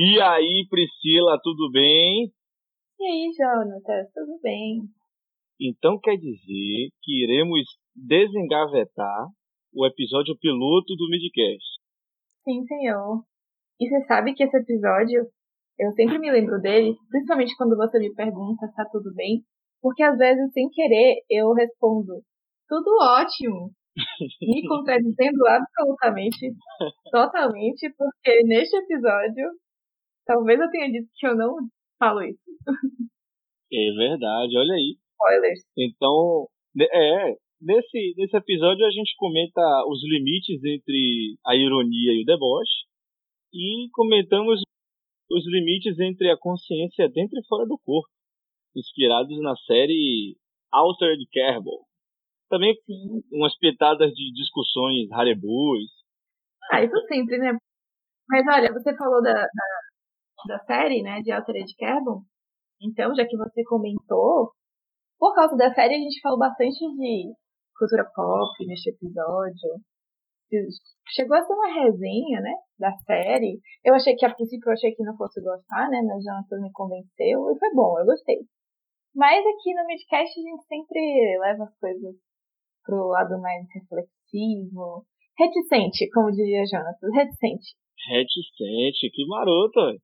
E aí, Priscila, tudo bem? E aí, Jonatas, tudo bem? Então quer dizer que iremos desengavetar o episódio piloto do Midcast. Sim, senhor. E você sabe que esse episódio, eu sempre me lembro dele, principalmente quando você me pergunta se tá tudo bem, porque às vezes, sem querer, eu respondo, tudo ótimo. me contradizendo absolutamente, totalmente, porque neste episódio, talvez eu tenha dito que eu não falo isso. É verdade, olha aí. Spoilers. Então, é, nesse, nesse episódio a gente comenta os limites entre a ironia e o deboche e comentamos os limites entre a consciência dentro e fora do corpo, inspirados na série Altered Carbon. Também Sim. umas pitadas de discussões harebus. Ah, isso sempre, né? Mas olha, você falou da, da, da série, né, de Altered Carbon. Então, já que você comentou, por causa da série a gente falou bastante de cultura pop neste episódio. Chegou a ser uma resenha, né, da série. Eu achei que a princípio eu achei que não fosse gostar, né, mas Jonathan me convenceu e foi bom, eu gostei. Mas aqui no Midcast a gente sempre leva as coisas pro lado mais reflexivo, reticente, como diria Jonathan, reticente. Reticente, que maroto.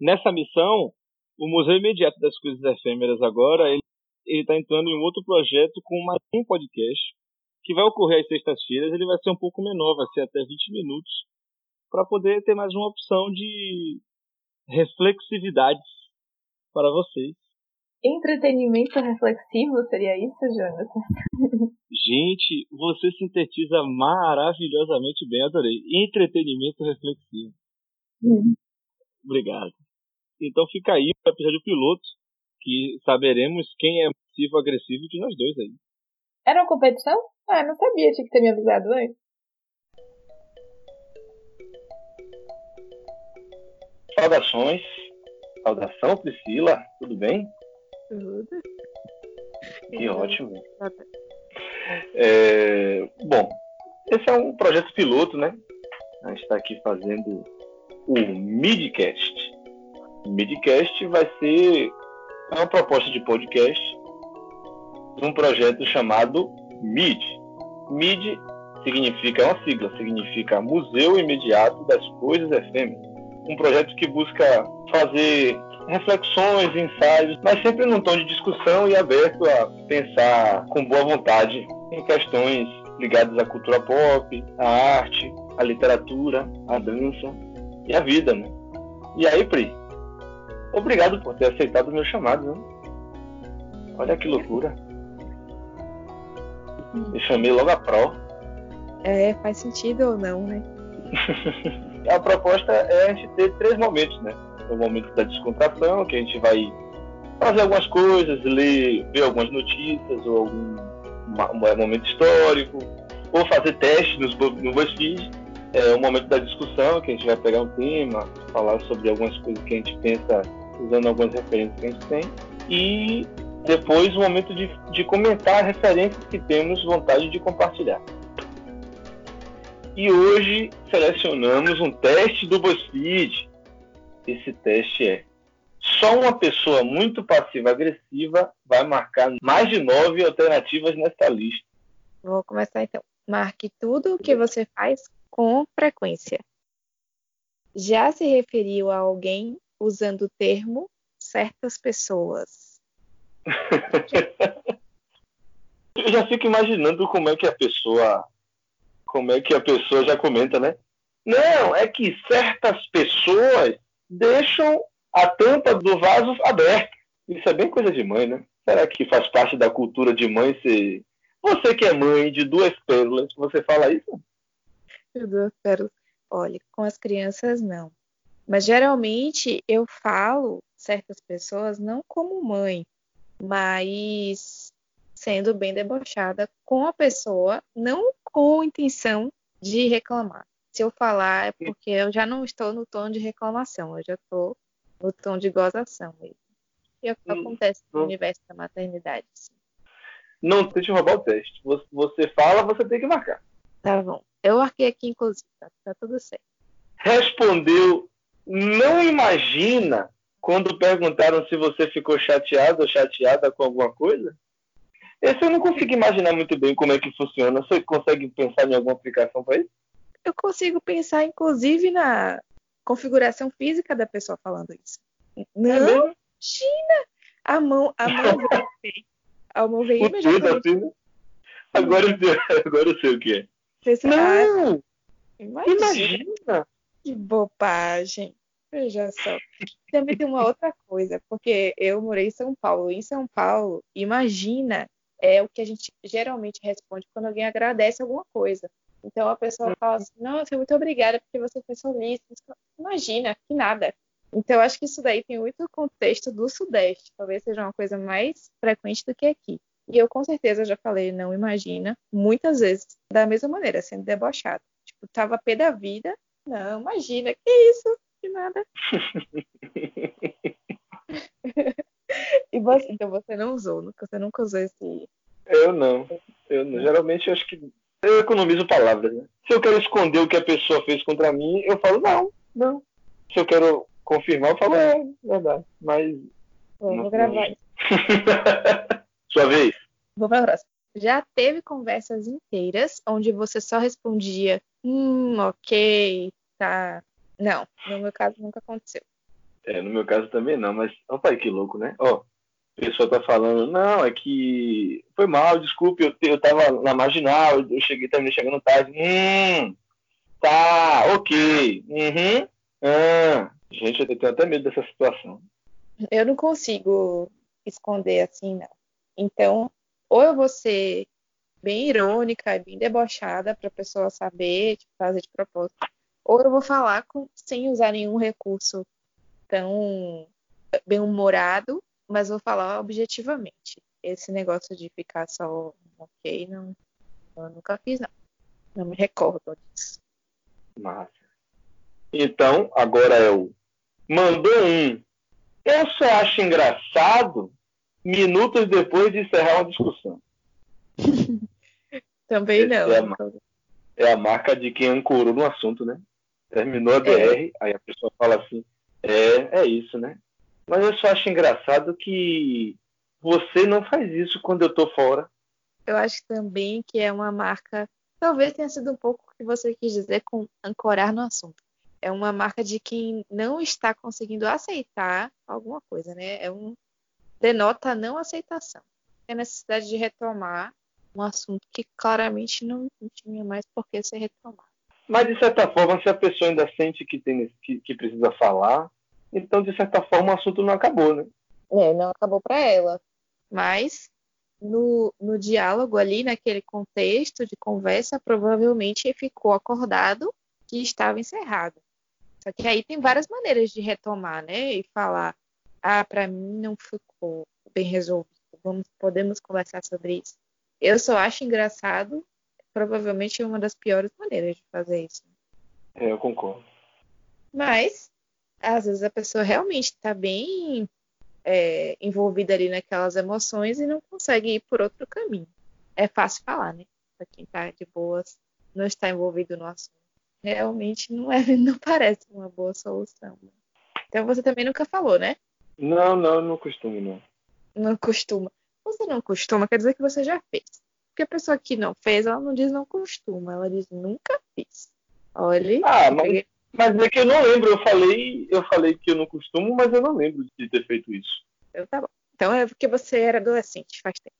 Nessa missão, o Museu Imediato das Coisas Efêmeras agora, ele está entrando em outro projeto com mais um podcast, que vai ocorrer às sextas-feiras, ele vai ser um pouco menor, vai ser até 20 minutos, para poder ter mais uma opção de reflexividades para vocês. Entretenimento reflexivo seria isso, Jonathan? Gente, você sintetiza maravilhosamente bem, adorei. Entretenimento reflexivo. Hum. Obrigado. Então fica aí o episódio piloto, que saberemos quem é passivo-agressivo de nós dois aí. Era uma competição? Ah, não sabia, tinha que ter me avisado antes. Saudações. Saudação, Priscila. Tudo bem? Tudo. Que ótimo. É, bom, esse é um projeto piloto, né? A gente está aqui fazendo o Midcast. Midcast vai ser uma proposta de podcast de um projeto chamado MID. MID significa, é uma sigla, significa Museu Imediato das Coisas Efêmeras. Um projeto que busca fazer reflexões, ensaios, mas sempre num tom de discussão e aberto a pensar com boa vontade em questões ligadas à cultura pop, à arte, à literatura, à dança e à vida, né? E aí, Pri, Obrigado por ter aceitado o meu chamado. Olha que loucura. Me chamei logo a Pro. É, faz sentido ou não, né? a proposta é a gente ter três momentos, né? O momento da descontração, que a gente vai fazer algumas coisas, ler, ver algumas notícias ou algum um momento histórico, ou fazer testes no, no BuzzFeed. É o momento da discussão, que a gente vai pegar um tema, falar sobre algumas coisas que a gente pensa usando algumas referências que a gente tem, e depois o momento de, de comentar referências que temos vontade de compartilhar. E hoje selecionamos um teste do BuzzFeed. Esse teste é só uma pessoa muito passiva-agressiva vai marcar mais de nove alternativas nesta lista. Vou começar então. Marque tudo o que você faz com frequência. Já se referiu a alguém usando o termo certas pessoas. Eu já fico imaginando como é que a pessoa, como é que a pessoa já comenta, né? Não, é que certas pessoas deixam a tampa do vaso aberta. Isso é bem coisa de mãe, né? Será que faz parte da cultura de mãe ser. Você que é mãe de duas pérolas, você fala isso? De duas pérolas. Olha, com as crianças não. Mas geralmente eu falo certas pessoas não como mãe, mas sendo bem debochada com a pessoa, não com intenção de reclamar. Se eu falar é porque eu já não estou no tom de reclamação, eu já estou no tom de gozação mesmo. E é o que hum, acontece no universo da maternidade. Sim. Não tente roubar o teste. Você fala, você tem que marcar. Tá bom. Eu marquei aqui, inclusive, tá, tá tudo certo. Respondeu não imagina quando perguntaram se você ficou chateado ou chateada com alguma coisa? Esse eu não consigo imaginar muito bem como é que funciona. Você consegue pensar em alguma aplicação para isso? Eu consigo pensar, inclusive, na configuração física da pessoa falando isso. Não, é imagina! A mão, a mão veio, a mão veio imediatamente. Assim, né? agora, eu sei, agora eu sei o que é. Não! Imagina. imagina! Que bobagem! Veja só. Também tem uma outra coisa, porque eu morei em São Paulo. Em São Paulo, imagina é o que a gente geralmente responde quando alguém agradece alguma coisa. Então a pessoa fala assim, nossa, muito obrigada porque você foi solícito. Imagina, que nada. Então acho que isso daí tem muito contexto do Sudeste. Talvez seja uma coisa mais frequente do que aqui. E eu com certeza já falei, não imagina, muitas vezes da mesma maneira, sendo debochado. Tipo, tava pé da vida. Não, imagina, que isso? Que nada. e você, então você não usou, você nunca usou esse. Eu não. Eu não. Geralmente eu acho que eu economizo palavras, né? Se eu quero esconder o que a pessoa fez contra mim, eu falo não, não. Se eu quero confirmar, eu falo é, verdade. Mas. Bom, vou gravar isso. Sua vez. Vou para a próxima. Já teve conversas inteiras onde você só respondia, hum, ok, tá. Não, no meu caso nunca aconteceu. É, no meu caso também não, mas, opa, que louco, né? Ó, a pessoa tá falando, não, é que foi mal, desculpe, eu, eu tava na marginal, eu cheguei, também chegando tarde. Hum, tá, ok. Uhum. Ah. Gente, eu tenho até medo dessa situação. Eu não consigo esconder assim, não. Então, ou eu vou ser bem irônica, bem debochada para a pessoa saber, tipo, fazer de propósito, ou eu vou falar com, sem usar nenhum recurso tão bem humorado, mas vou falar objetivamente. Esse negócio de ficar só ok, não, eu nunca fiz, não. Não me recordo disso. Massa. Então, agora é o mandou um. Eu só acho engraçado minutos depois de encerrar uma discussão. Também não. É a, é a, marca de quem ancorou no assunto, né? Terminou a DR, é. aí a pessoa fala assim, é, é isso, né? Mas eu só acho engraçado que você não faz isso quando eu tô fora. Eu acho também que é uma marca, talvez tenha sido um pouco o que você quis dizer com ancorar no assunto. É uma marca de quem não está conseguindo aceitar alguma coisa, né? É um denota não aceitação. É a necessidade de retomar um assunto que claramente não, não tinha mais por que ser retomado. Mas, de certa forma, se a pessoa ainda sente que, tem, que, que precisa falar, então, de certa forma, o assunto não acabou, né? É, não acabou para ela. Mas, no, no diálogo ali, naquele contexto de conversa, provavelmente ficou acordado que estava encerrado. Só que aí tem várias maneiras de retomar, né? E falar, ah, para mim não ficou bem resolvido. Vamos, podemos conversar sobre isso. Eu só acho engraçado, provavelmente é uma das piores maneiras de fazer isso. É, eu concordo. Mas, às vezes a pessoa realmente está bem é, envolvida ali naquelas emoções e não consegue ir por outro caminho. É fácil falar, né? Para quem está de boas, não está envolvido no assunto. Realmente não, é, não parece uma boa solução. Então você também nunca falou, né? Não, não, não costumo, não. Não costuma você não costuma, quer dizer que você já fez. Porque a pessoa que não fez, ela não diz não costuma, ela diz nunca fiz. Olha. Ah, mas, peguei... mas é que eu não lembro. Eu falei, eu falei que eu não costumo, mas eu não lembro de ter feito isso. Então tá bom. Então é porque você era adolescente, faz tempo.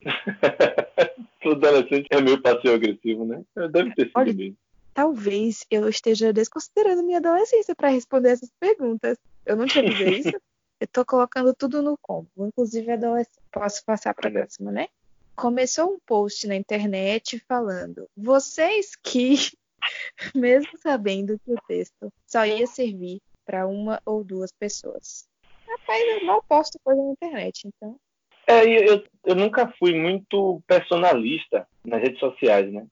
adolescente é meio passeio agressivo, né? Deve ter sido Olha, mesmo. Talvez eu esteja desconsiderando minha adolescência para responder essas perguntas. Eu não tinha dizer isso. Eu tô colocando tudo no combo, inclusive adolescente. Posso passar para a próxima, né? Começou um post na internet falando: vocês que, mesmo sabendo que o texto só ia servir para uma ou duas pessoas. Rapaz, eu não posto coisa na internet, então. É, eu, eu nunca fui muito personalista nas redes sociais, né?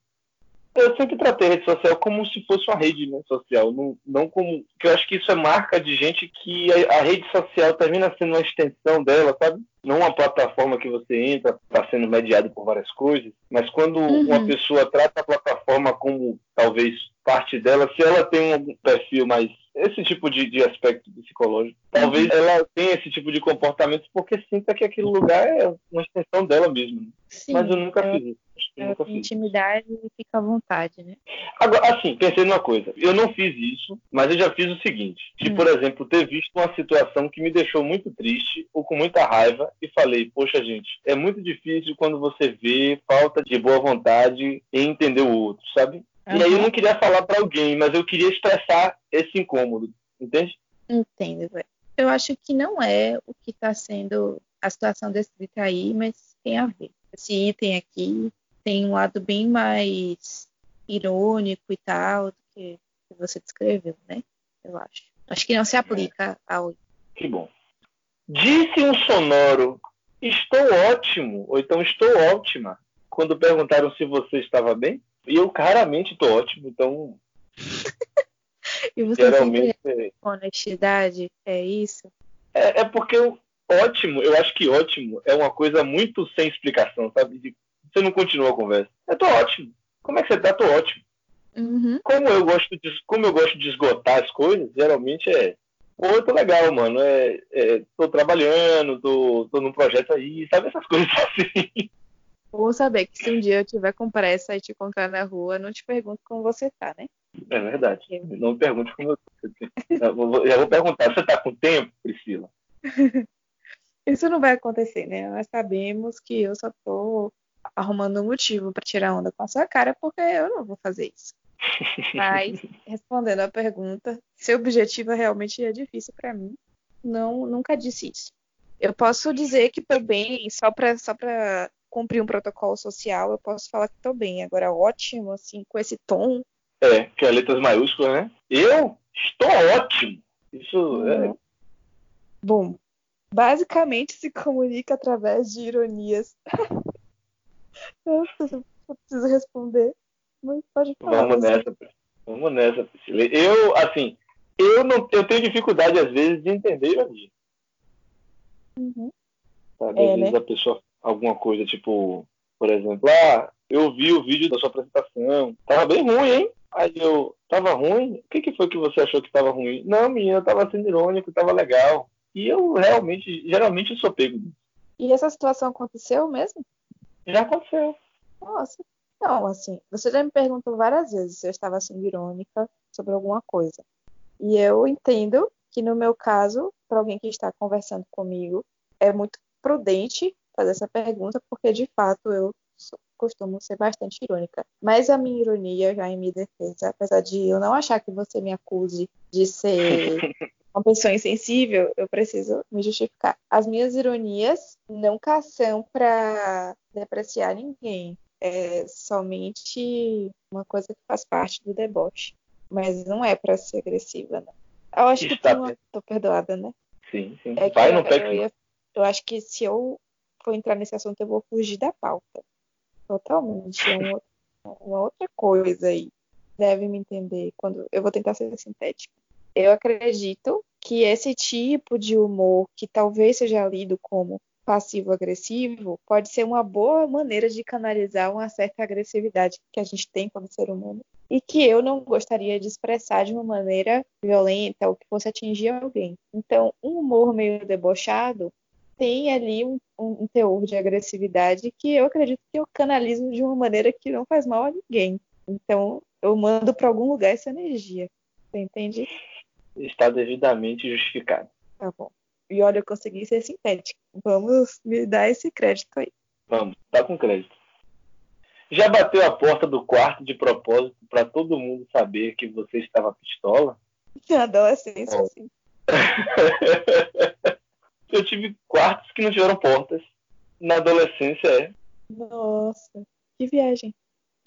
Eu sempre tratei a rede social como se fosse uma rede né, social, não, não como. que eu acho que isso é marca de gente que a, a, rede social termina sendo uma extensão dela, sabe? Não uma plataforma que você entra, está sendo mediado por várias coisas, mas quando uhum. uma pessoa trata a plataforma como talvez parte dela, se ela tem um perfil mais esse tipo de, de aspecto psicológico. Talvez uhum. ela tenha esse tipo de comportamento porque sinta que aquele lugar é uma extensão dela mesma. Sim, Mas eu nunca é, fiz isso. Eu nunca fiz. Intimidade e fica à vontade, né? Agora, assim, pensei numa coisa. Eu não fiz isso, mas eu já fiz o seguinte. De, hum. por exemplo, ter visto uma situação que me deixou muito triste ou com muita raiva e falei, poxa, gente, é muito difícil quando você vê falta de boa vontade em entender o outro, sabe? Uhum. E aí eu não queria falar para alguém, mas eu queria expressar esse incômodo, entende? Entendo, velho. Eu acho que não é o que está sendo a situação descrita aí, mas tem a ver. Esse item aqui tem um lado bem mais irônico e tal do que, que você descreveu, né? Eu acho. Acho que não se aplica ao. Que bom. Disse um sonoro: Estou ótimo, ou então estou ótima, quando perguntaram se você estava bem. E eu claramente estou ótimo, então. e você geralmente é honestidade, é isso? É, é porque eu, ótimo, eu acho que ótimo é uma coisa muito sem explicação, sabe? Você não continua a conversa. Eu tô ótimo. Como é que você tá? Tô ótimo. Uhum. Como eu gosto de, como eu gosto de esgotar as coisas, geralmente é Pô, eu tô legal, mano. É, é, tô trabalhando, tô, tô num projeto aí, sabe essas coisas assim. Bom saber que se um dia eu tiver com pressa e te encontrar na rua, não te pergunto como você tá, né? É verdade. Não me pergunte como eu tô. Já vou perguntar, você tá com tempo, Priscila? Isso não vai acontecer, né? Nós sabemos que eu só tô arrumando um motivo para tirar onda com a sua cara, porque eu não vou fazer isso. Mas, respondendo a pergunta, seu objetivo realmente é difícil para mim. Não, nunca disse isso. Eu posso dizer que também, só para só pra cumprir um protocolo social, eu posso falar que estou bem. Agora, ótimo, assim, com esse tom. É, que é letras maiúsculas, né? Eu estou ótimo. Isso uhum. é. Bom, basicamente se comunica através de ironias. eu preciso responder, mas pode falar. Vamos nessa, vamos nessa, Priscila. Eu, assim, eu não, eu tenho dificuldade às vezes de entender ironia. Uhum. Sabe, às é, vezes né? a pessoa alguma coisa, tipo, por exemplo, ah, eu vi o vídeo da sua apresentação, tava bem ruim, hein? Aí eu, tava ruim? O que, que foi que você achou que tava ruim? Não, menina, eu tava sendo irônico, tava legal. E eu realmente, geralmente eu sou pego. E essa situação aconteceu mesmo? Já aconteceu. Nossa. Não, assim, você já me perguntou várias vezes se eu estava sendo irônica sobre alguma coisa. E eu entendo que no meu caso, para alguém que está conversando comigo, é muito prudente fazer essa pergunta, porque de fato eu costumo ser bastante irônica. Mas a minha ironia, já em minha defesa, apesar de eu não achar que você me acuse de ser uma pessoa insensível, eu preciso me justificar. As minhas ironias nunca são para depreciar ninguém. É somente uma coisa que faz parte do deboche. Mas não é para ser agressiva, né? Eu acho Está que uma... tô perdoada, né? Sim, sim. É Vai no eu, eu, eu acho que se eu for entrar nesse assunto, eu vou fugir da pauta. Totalmente. É um, uma outra coisa aí. Deve me entender quando eu vou tentar ser sintética. Eu acredito que esse tipo de humor, que talvez seja lido como passivo-agressivo, pode ser uma boa maneira de canalizar uma certa agressividade que a gente tem como ser humano e que eu não gostaria de expressar de uma maneira violenta ou que fosse atingir alguém. Então, um humor meio debochado tem ali um, um, teor de agressividade que eu acredito que eu canalizo de uma maneira que não faz mal a ninguém. Então, eu mando para algum lugar essa energia. Você entende? Está devidamente justificado. Tá bom. E olha, eu consegui ser sintética. Vamos me dar esse crédito aí. Vamos, tá com crédito. Já bateu a porta do quarto de propósito para todo mundo saber que você estava pistola? Na adolescência, sim. eu tive quartos que não tiveram portas. Na adolescência, é. Nossa, que viagem.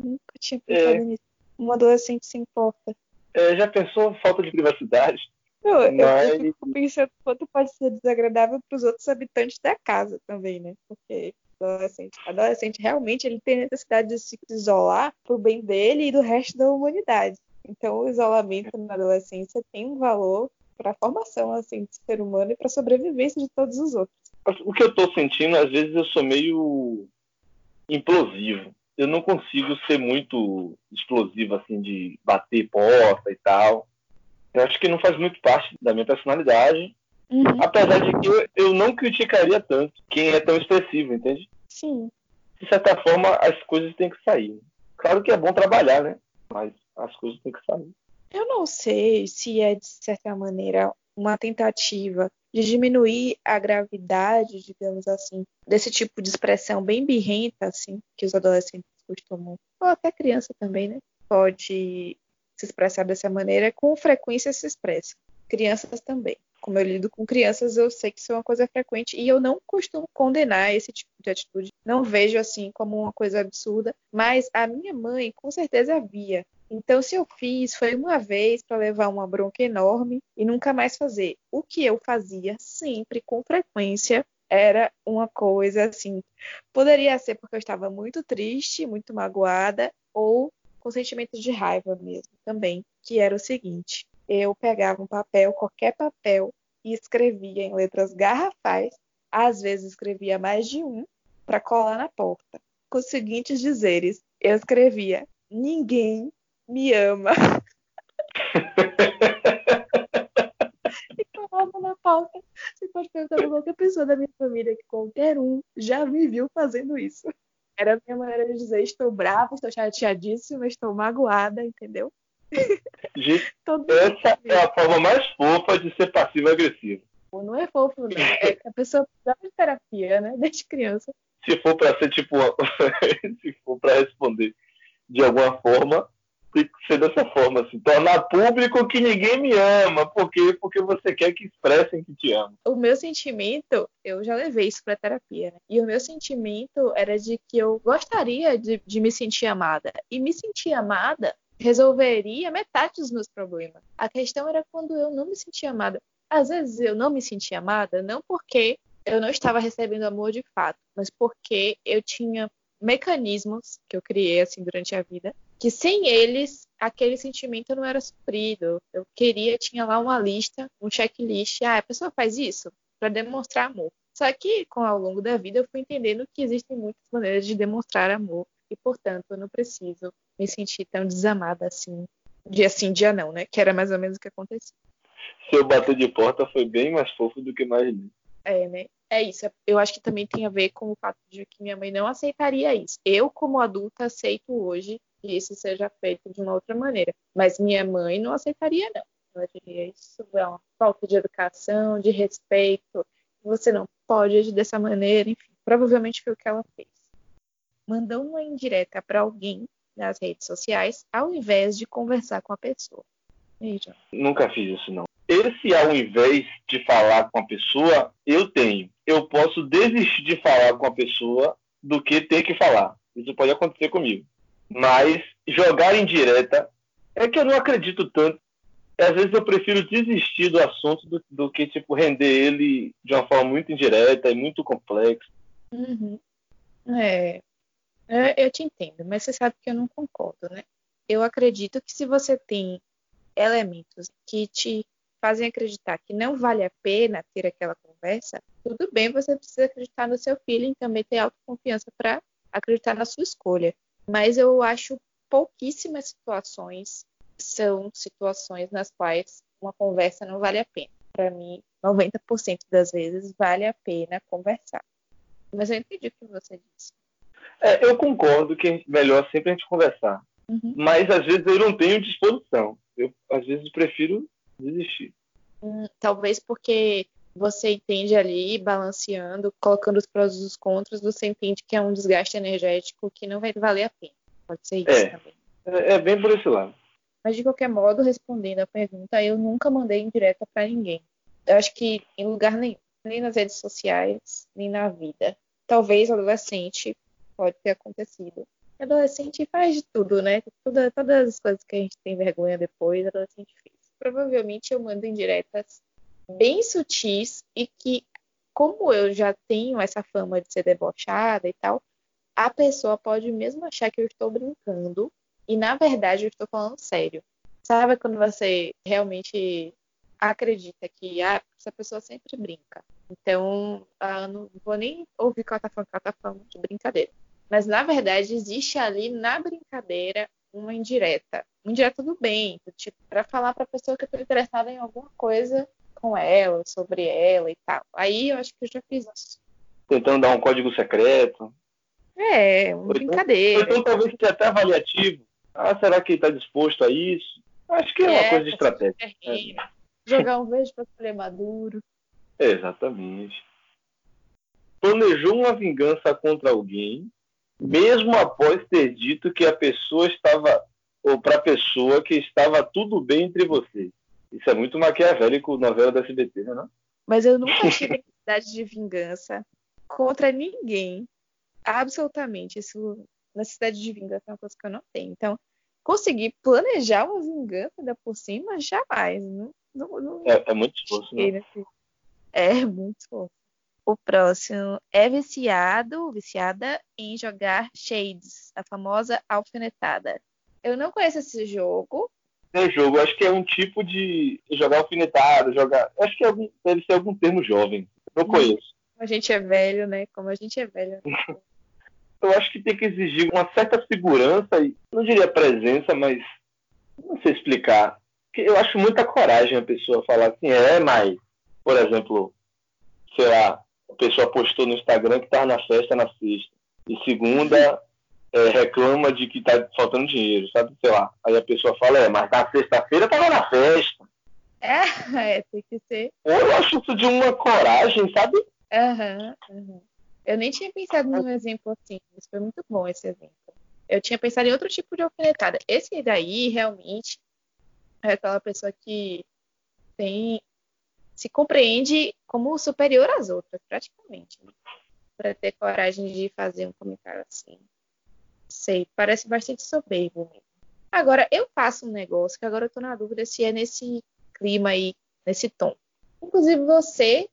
Nunca tinha pensado é. nisso. Um adolescente sem porta. É, já pensou falta de privacidade? Eu, Mas... eu fico pensando quanto pode ser desagradável para os outros habitantes da casa também, né? Porque adolescente, adolescente realmente ele tem necessidade de se isolar pro bem dele e do resto da humanidade. Então, o isolamento na adolescência tem um valor para a formação assim do ser humano e para a sobrevivência de todos os outros. O que eu estou sentindo, às vezes eu sou meio implosivo. Eu não consigo ser muito explosivo assim de bater porta e tal. Eu acho que não faz muito parte da minha personalidade. Uhum. Apesar de que eu, eu não criticaria tanto quem é tão expressivo, entende? Sim. De certa forma, as coisas têm que sair. Claro que é bom trabalhar, né? Mas as coisas têm que sair. Eu não sei se é, de certa maneira, uma tentativa de diminuir a gravidade, digamos assim, desse tipo de expressão bem birrenta, assim, que os adolescentes costumam, ou até criança também, né? Pode se expressar dessa maneira, com frequência se expressa. Crianças também. Como eu lido com crianças, eu sei que isso é uma coisa frequente e eu não costumo condenar esse tipo de atitude. Não vejo assim como uma coisa absurda, mas a minha mãe com certeza via. Então, se eu fiz, foi uma vez para levar uma bronca enorme e nunca mais fazer. O que eu fazia sempre, com frequência, era uma coisa assim. Poderia ser porque eu estava muito triste, muito magoada, ou com sentimentos de raiva mesmo também, que era o seguinte: eu pegava um papel, qualquer papel, e escrevia em letras garrafais, às vezes escrevia mais de um, para colar na porta, com os seguintes dizeres: eu escrevia, ninguém me ama. e colava na pauta. Você pode perguntar para qualquer pessoa da minha família que qualquer um já me viu fazendo isso. Era a minha maneira de dizer: estou brava, estou chateadíssima, estou magoada, entendeu? Gente, essa é a forma mais fofa de ser passivo-agressivo. Não é fofo, não. É a pessoa precisa de terapia, né? Desde criança. Se for para ser tipo, se for para responder de alguma forma, tem que ser dessa forma, assim, tornar público que ninguém me ama, por quê? Porque você quer que expressem que te amam. O meu sentimento, eu já levei isso para terapia, né? E o meu sentimento era de que eu gostaria de, de me sentir amada. E me sentir amada resolveria metade dos meus problemas. A questão era quando eu não me sentia amada. Às vezes eu não me sentia amada, não porque eu não estava recebendo amor de fato, mas porque eu tinha mecanismos que eu criei assim durante a vida que sem eles aquele sentimento não era suprido. Eu queria, tinha lá uma lista, um checklist. Ah, a pessoa faz isso para demonstrar amor. Só que, com ao longo da vida, eu fui entendendo que existem muitas maneiras de demonstrar amor e, portanto, eu não preciso me sentir tão desamada assim, dia sim, dia não, né? Que era mais ou menos o que acontecia. Seu bater de porta foi bem mais fofo do que imaginei. É, né? É isso. Eu acho que também tem a ver com o fato de que minha mãe não aceitaria isso. Eu, como adulta, aceito hoje que isso seja feito de uma outra maneira. Mas minha mãe não aceitaria, não. Ela diria isso é uma falta de educação, de respeito. Você não pode agir dessa maneira, enfim. Provavelmente foi o que ela fez. Mandou uma indireta para alguém nas redes sociais, ao invés de conversar com a pessoa. Aí, Nunca fiz isso, não. Esse, ao invés de falar com a pessoa, eu tenho. Eu posso desistir de falar com a pessoa do que ter que falar. Isso pode acontecer comigo. Mas jogar em direta é que eu não acredito tanto. Às vezes eu prefiro desistir do assunto do, do que tipo render ele de uma forma muito indireta e muito complexa. Uhum. É, eu te entendo, mas você sabe que eu não concordo, né? Eu acredito que se você tem elementos que te fazem acreditar que não vale a pena ter aquela conversa, tudo bem, você precisa acreditar no seu feeling, também ter autoconfiança para acreditar na sua escolha mas eu acho pouquíssimas situações são situações nas quais uma conversa não vale a pena. Para mim, 90% das vezes vale a pena conversar. Mas eu entendi o que você disse. É, eu concordo que é melhor sempre a gente conversar. Uhum. Mas às vezes eu não tenho disposição. Eu às vezes prefiro desistir. Hum, talvez porque você entende ali, balanceando, colocando os prós e os contras, você entende que é um desgaste energético que não vai valer a pena. Pode ser isso é, também. É, é bem por esse lado. Mas de qualquer modo, respondendo a pergunta, eu nunca mandei indireta para ninguém. Eu acho que em lugar nenhum, nem nas redes sociais, nem na vida. Talvez adolescente pode ter acontecido. Adolescente faz de tudo, né? Toda, todas as coisas que a gente tem vergonha depois, adolescente fez. Provavelmente eu mando indiretas bem sutis e que, como eu já tenho essa fama de ser debochada e tal, a pessoa pode mesmo achar que eu estou brincando e, na verdade, eu estou falando sério. Sabe quando você realmente acredita que ah, essa pessoa sempre brinca? Então, ah, não vou nem ouvir que ela tá falando, que ela falando de brincadeira. Mas, na verdade, existe ali na brincadeira uma indireta. Indireta do bem, tipo, para falar para a pessoa que eu tô interessada em alguma coisa com ela, sobre ela e tal. Aí eu acho que eu já fiz isso. Tentando dar um código secreto. É, uma então- brincadeira. Ou então talvez seja até avaliativo. Ah, será que ele está disposto a isso? Acho que é uma É, coisa de estratégia. terreno, Jogar um verde para colher maduro. Exatamente. Planejou uma vingança contra alguém, mesmo após ter dito que a pessoa estava, ou para a pessoa que estava tudo bem entre vocês. Isso é muito maquiavélico, novela da SBT, né? Não? Mas eu nunca tive necessidade de vingança contra ninguém. Absolutamente. Isso, necessidade de vingança é uma coisa que eu não tenho. Então, conseguir planejar uma vingança ainda por cima, jamais. Não, não, não É, é muito esforço, né? É muito esforço. O próximo é viciado, viciada em jogar Shades, a famosa alfinetada. Eu não conheço esse jogo. Tem jogo, acho que é um tipo de jogar alfinetado, jogar. Acho que é algum- deve ser algum termo jovem. Não conheço. Como a gente é velho, né? Como a gente é velho. Eu acho que tem que exigir uma certa segurança e não diria presença, mas não sei explicar. Eu acho muita coragem a pessoa falar assim, é, mas, por exemplo, sei lá, a pessoa postou no Instagram que estava na festa na sexta. E segunda é, reclama de que tá faltando dinheiro, sabe? Sei lá. Aí a pessoa fala, é, mas na sexta-feira tava na festa. É, é, tem que ser. Eu acho isso de uma coragem, sabe? Aham, aham. Eu nem tinha pensado num exemplo assim, mas foi muito bom esse exemplo. Eu tinha pensado em outro tipo de alfinetada. Esse daí, realmente, é aquela pessoa que tem se compreende como superior às outras, praticamente. Né? Para ter coragem de fazer um comentário assim. Sei, parece bastante soberbo mesmo. Agora, eu faço um negócio que agora eu tô na dúvida se é nesse clima aí, nesse tom. Inclusive, você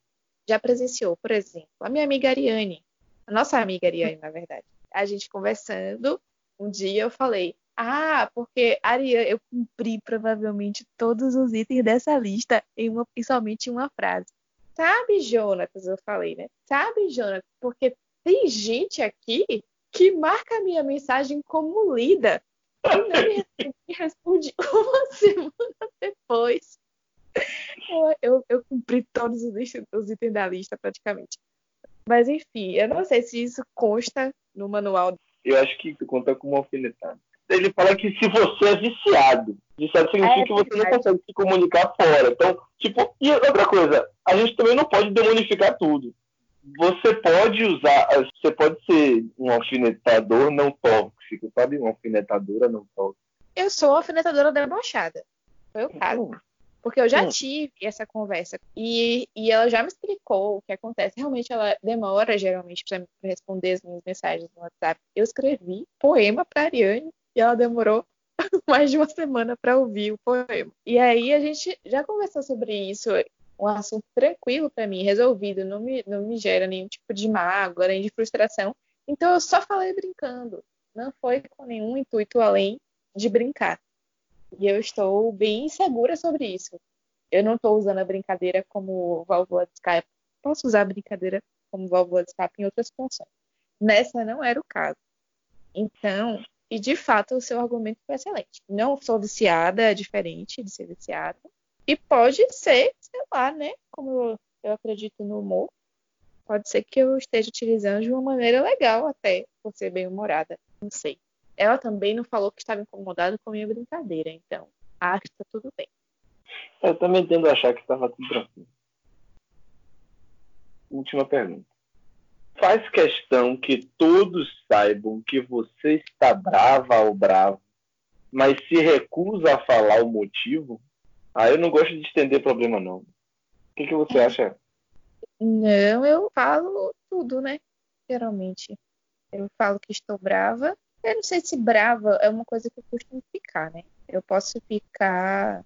já presenciou, por exemplo, a minha amiga Ariane, a nossa amiga Ariane, na verdade. A gente conversando, um dia eu falei, ah, porque Ariane, eu cumpri provavelmente todos os itens dessa lista em, uma, em somente uma frase. Sabe, Jonatas, eu falei, né? Sabe, Jonatas, porque tem gente aqui que marca a minha mensagem como lida e não me responde, me responde uma semana depois. Eu, eu, eu cumpri todos os, os itens da lista, praticamente. Mas, enfim, eu não sei se isso consta no manual. Eu acho que conta como alfinetada. Ele fala que se você é viciado, viciado significa É que você não consegue se comunicar fora. Então, tipo, e outra coisa, a gente também não pode demonificar tudo. Você pode usar, você pode ser um alfinetador não tóxico, sabe? Uma alfinetadora não tóxica. Eu sou uma alfinetadora debochada. Foi o caso. Porque eu já Hum. tive essa conversa e, e ela já me explicou o que acontece. Realmente ela demora, geralmente, para responder as minhas mensagens no WhatsApp. Eu escrevi poema para Ariane e ela demorou mais de uma semana para ouvir o poema. E aí a gente já conversou sobre isso. Um assunto tranquilo para mim, resolvido, não me, não me gera nenhum tipo de mágoa, nem de frustração. Então eu só falei brincando. Não foi com nenhum intuito além de brincar. E eu estou bem segura sobre isso. Eu não estou usando a brincadeira como válvula de escape. Posso usar a brincadeira como válvula de escape em outras funções. Nessa não era o caso. Então, e de fato o seu argumento foi excelente. Não sou viciada, é diferente de ser viciada. E pode ser, sei lá, né? Como eu, acredito no humor, pode ser que eu esteja utilizando de uma maneira legal até, por ser bem humorada. Não sei. Ela também não falou que estava incomodada com a minha brincadeira, então acho que tá tudo bem. Eu também tendo a achar que estava tudo tranquilo. Última pergunta. Faz questão que todos saibam que você está brava ou bravo, mas se recusa a falar o motivo? Ah, eu não gosto de estender problema, não. O que, que você acha? Não, eu falo tudo, né? Geralmente. Eu falo que estou brava. Eu não sei se brava é uma coisa que eu costumo ficar, né? Eu posso ficar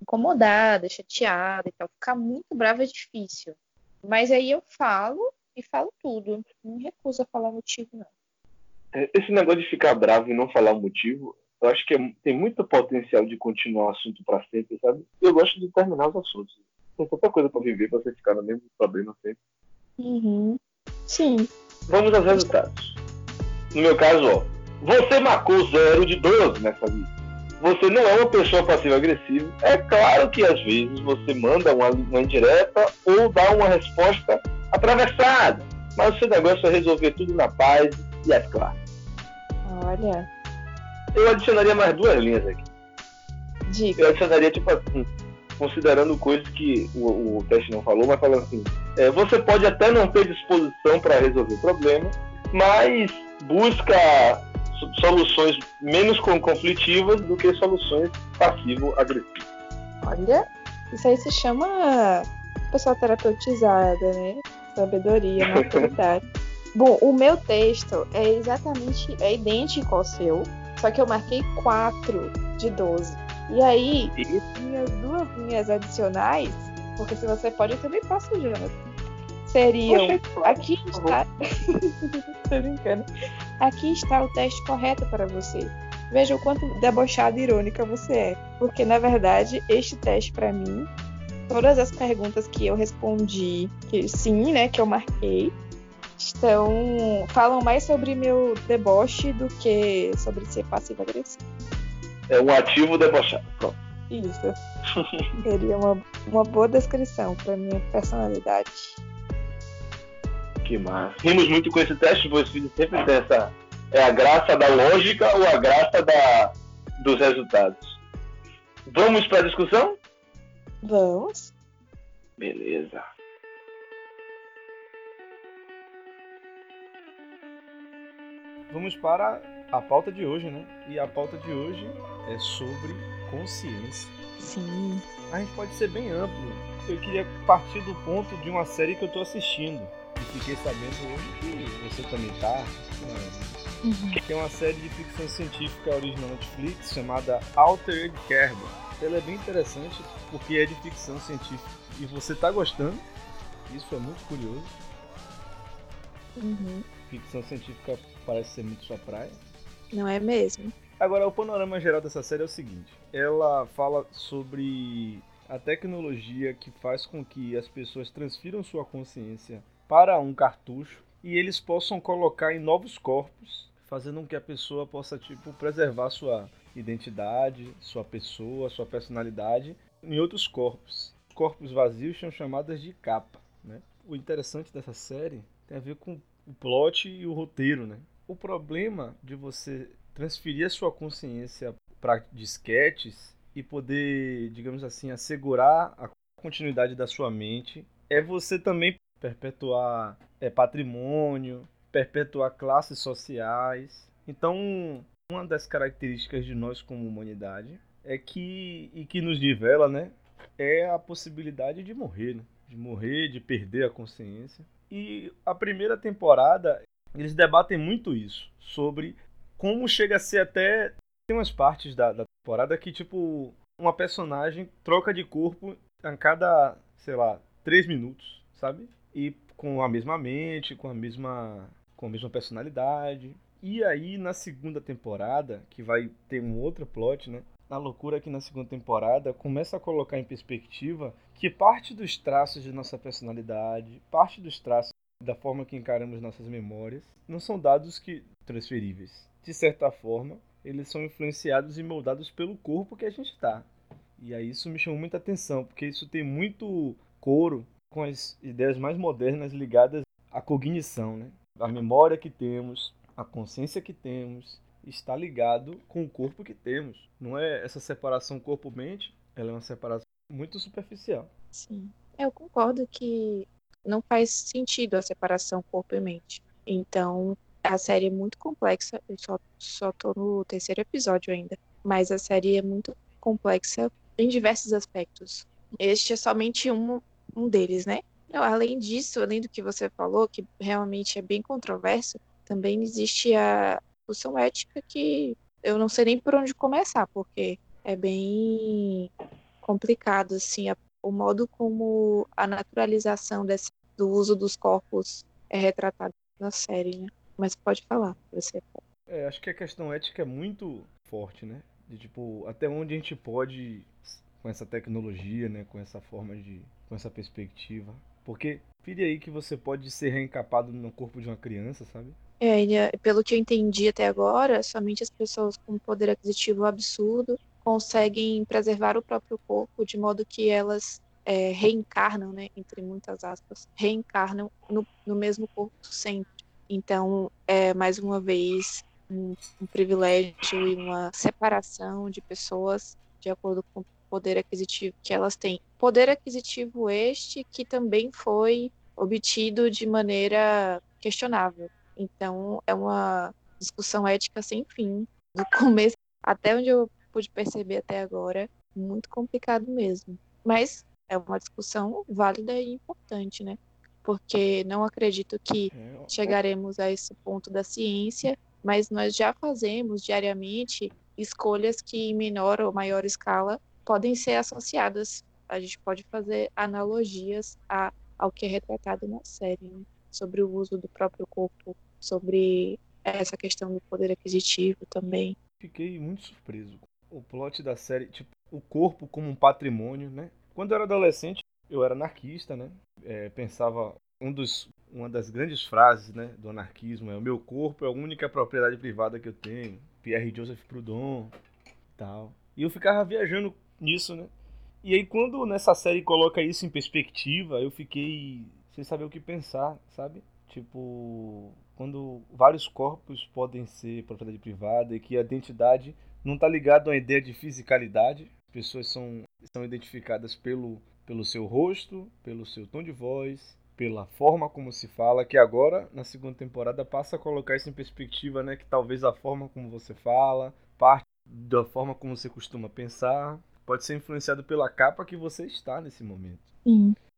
incomodada, chateada e tal. Ficar muito brava é difícil. Mas aí eu falo e falo tudo. Não me recuso a falar motivo, não. Esse negócio de ficar bravo e não falar o motivo, eu acho que é- tem muito potencial de continuar o assunto para sempre, sabe? Eu gosto de terminar os assuntos. Tem tanta coisa para viver pra você ficar no mesmo problema sempre. Uhum. Sim. Vamos aos resultados. No meu caso, ó, Você marcou zero de 12 nessa vida. Você não é uma pessoa passiva-agressiva. É claro que às vezes você manda uma, uma indireta ou dá uma resposta atravessada. Mas o seu negócio é resolver tudo na paz e é claro. Olha. Eu adicionaria mais duas linhas aqui. Diga. Eu adicionaria, tipo assim, considerando coisas que o, o teste não falou, mas falando assim: é, você pode até não ter disposição para resolver o problema, mas busca soluções menos conflitivas do que soluções passivo-agressivas. Olha, isso aí se chama pessoa terapeutizada, né? Sabedoria, maturidade. Bom, o meu texto é exatamente, é idêntico ao seu, só que eu marquei 4 de 12. E aí, minhas duas linhas adicionais, porque se você pode, eu também posso, Jonathan. Seriam. Aqui está. Tô brincando. Aqui está o teste correto para você. Veja o quanto debochada e irônica você é. Porque, na verdade, este teste para mim, todas as perguntas que eu respondi, que sim, né, que eu marquei, estão. falam mais sobre meu deboche do que sobre ser passivo-agressivo. É um ativo debochado. Pronto. Isso. Seria uma, uma boa descrição para minha personalidade. Que massa. Rimos muito com esse teste, pois sempre tem essa. É a graça da lógica ou a graça da, dos resultados? Vamos para a discussão? Vamos. Beleza. Vamos para a pauta de hoje, né? E a pauta de hoje é sobre consciência. Sim. A gente pode ser bem amplo. Eu queria partir do ponto de uma série que eu estou assistindo. E fiquei sabendo hoje que você também tá. Uhum. Que é uma série de ficção científica original Netflix chamada Altered Carbon. Ela é bem interessante porque é de ficção científica. E você tá gostando. Isso é muito curioso. Uhum. Ficção científica parece ser muito sua praia. Não é mesmo? Agora, o panorama geral dessa série é o seguinte: ela fala sobre a tecnologia que faz com que as pessoas transfiram sua consciência para um cartucho e eles possam colocar em novos corpos, fazendo com que a pessoa possa tipo preservar sua identidade, sua pessoa, sua personalidade em outros corpos. Corpos vazios são chamadas de capa, né? O interessante dessa série tem a ver com o plot e o roteiro, né? O problema de você transferir a sua consciência para disquetes e poder, digamos assim, assegurar a continuidade da sua mente é você também perpetuar é, patrimônio, perpetuar classes sociais. Então, uma das características de nós como humanidade é que e que nos nivela, né, é a possibilidade de morrer, né? de morrer, de perder a consciência. E a primeira temporada eles debatem muito isso sobre como chega a ser até tem umas partes da, da temporada que tipo uma personagem troca de corpo a cada, sei lá, três minutos, sabe? E com a mesma mente, com a mesma com a mesma personalidade. E aí na segunda temporada, que vai ter um outro plot, né? Na loucura que na segunda temporada começa a colocar em perspectiva que parte dos traços de nossa personalidade, parte dos traços da forma que encaramos nossas memórias, não são dados que transferíveis. De certa forma, eles são influenciados e moldados pelo corpo que a gente está. E aí isso me chamou muita atenção, porque isso tem muito coro com as ideias mais modernas ligadas à cognição, né? A memória que temos, a consciência que temos, está ligado com o corpo que temos. Não é essa separação corpo-mente, ela é uma separação muito superficial. Sim. Eu concordo que não faz sentido a separação corpo e mente. Então, a série é muito complexa, eu só, só tô no terceiro episódio ainda, mas a série é muito complexa em diversos aspectos. Este é somente um, um deles, né? Além disso, além do que você falou, que realmente é bem controverso, também existe a discussão ética que eu não sei nem por onde começar, porque é bem complicado, assim, a, o modo como a naturalização desse, do uso dos corpos é retratado na série, né? Mas pode falar, você. É, acho que a questão ética é muito forte, né? De tipo, até onde a gente pode com essa tecnologia, né, com essa forma de, com essa perspectiva. Porque pire aí que você pode ser reencapado no corpo de uma criança, sabe? É, pelo que eu entendi até agora, somente as pessoas com poder aquisitivo absurdo conseguem preservar o próprio corpo de modo que elas é, reencarnam, né, entre muitas aspas, reencarnam no, no mesmo corpo sempre. Então, é mais uma vez um, um, privilégio e uma separação de pessoas de acordo com o poder aquisitivo que elas têm. Poder aquisitivo este que também foi obtido de maneira questionável. Então, é uma discussão ética sem fim, do começo até onde eu pude perceber até agora, muito complicado mesmo. Mas é uma discussão válida e importante, né? Porque não acredito que é, chegaremos a esse ponto da ciência, mas nós já fazemos diariamente escolhas que em menor ou maior escala podem ser associadas. A gente pode fazer analogias a, ao que é retratado na série, né? sobre o uso do próprio corpo, sobre essa questão do poder aquisitivo também. Fiquei muito surpreso. O plot da série, tipo, o corpo como um patrimônio, né? Quando eu era adolescente, eu era anarquista, né? É, pensava um dos, uma das grandes frases, né, do anarquismo é o meu corpo é a única propriedade privada que eu tenho. Pierre Joseph Proudhon, tal. E eu ficava viajando nisso, né? E aí quando nessa série coloca isso em perspectiva, eu fiquei sem saber o que pensar, sabe? Tipo, quando vários corpos podem ser propriedade privada e que a identidade não está ligada a uma ideia de fisicalidade, pessoas são, são identificadas pelo, pelo seu rosto, pelo seu tom de voz, pela forma como se fala, que agora, na segunda temporada, passa a colocar isso em perspectiva, né? Que talvez a forma como você fala, parte da forma como você costuma pensar, pode ser influenciado pela capa que você está nesse momento.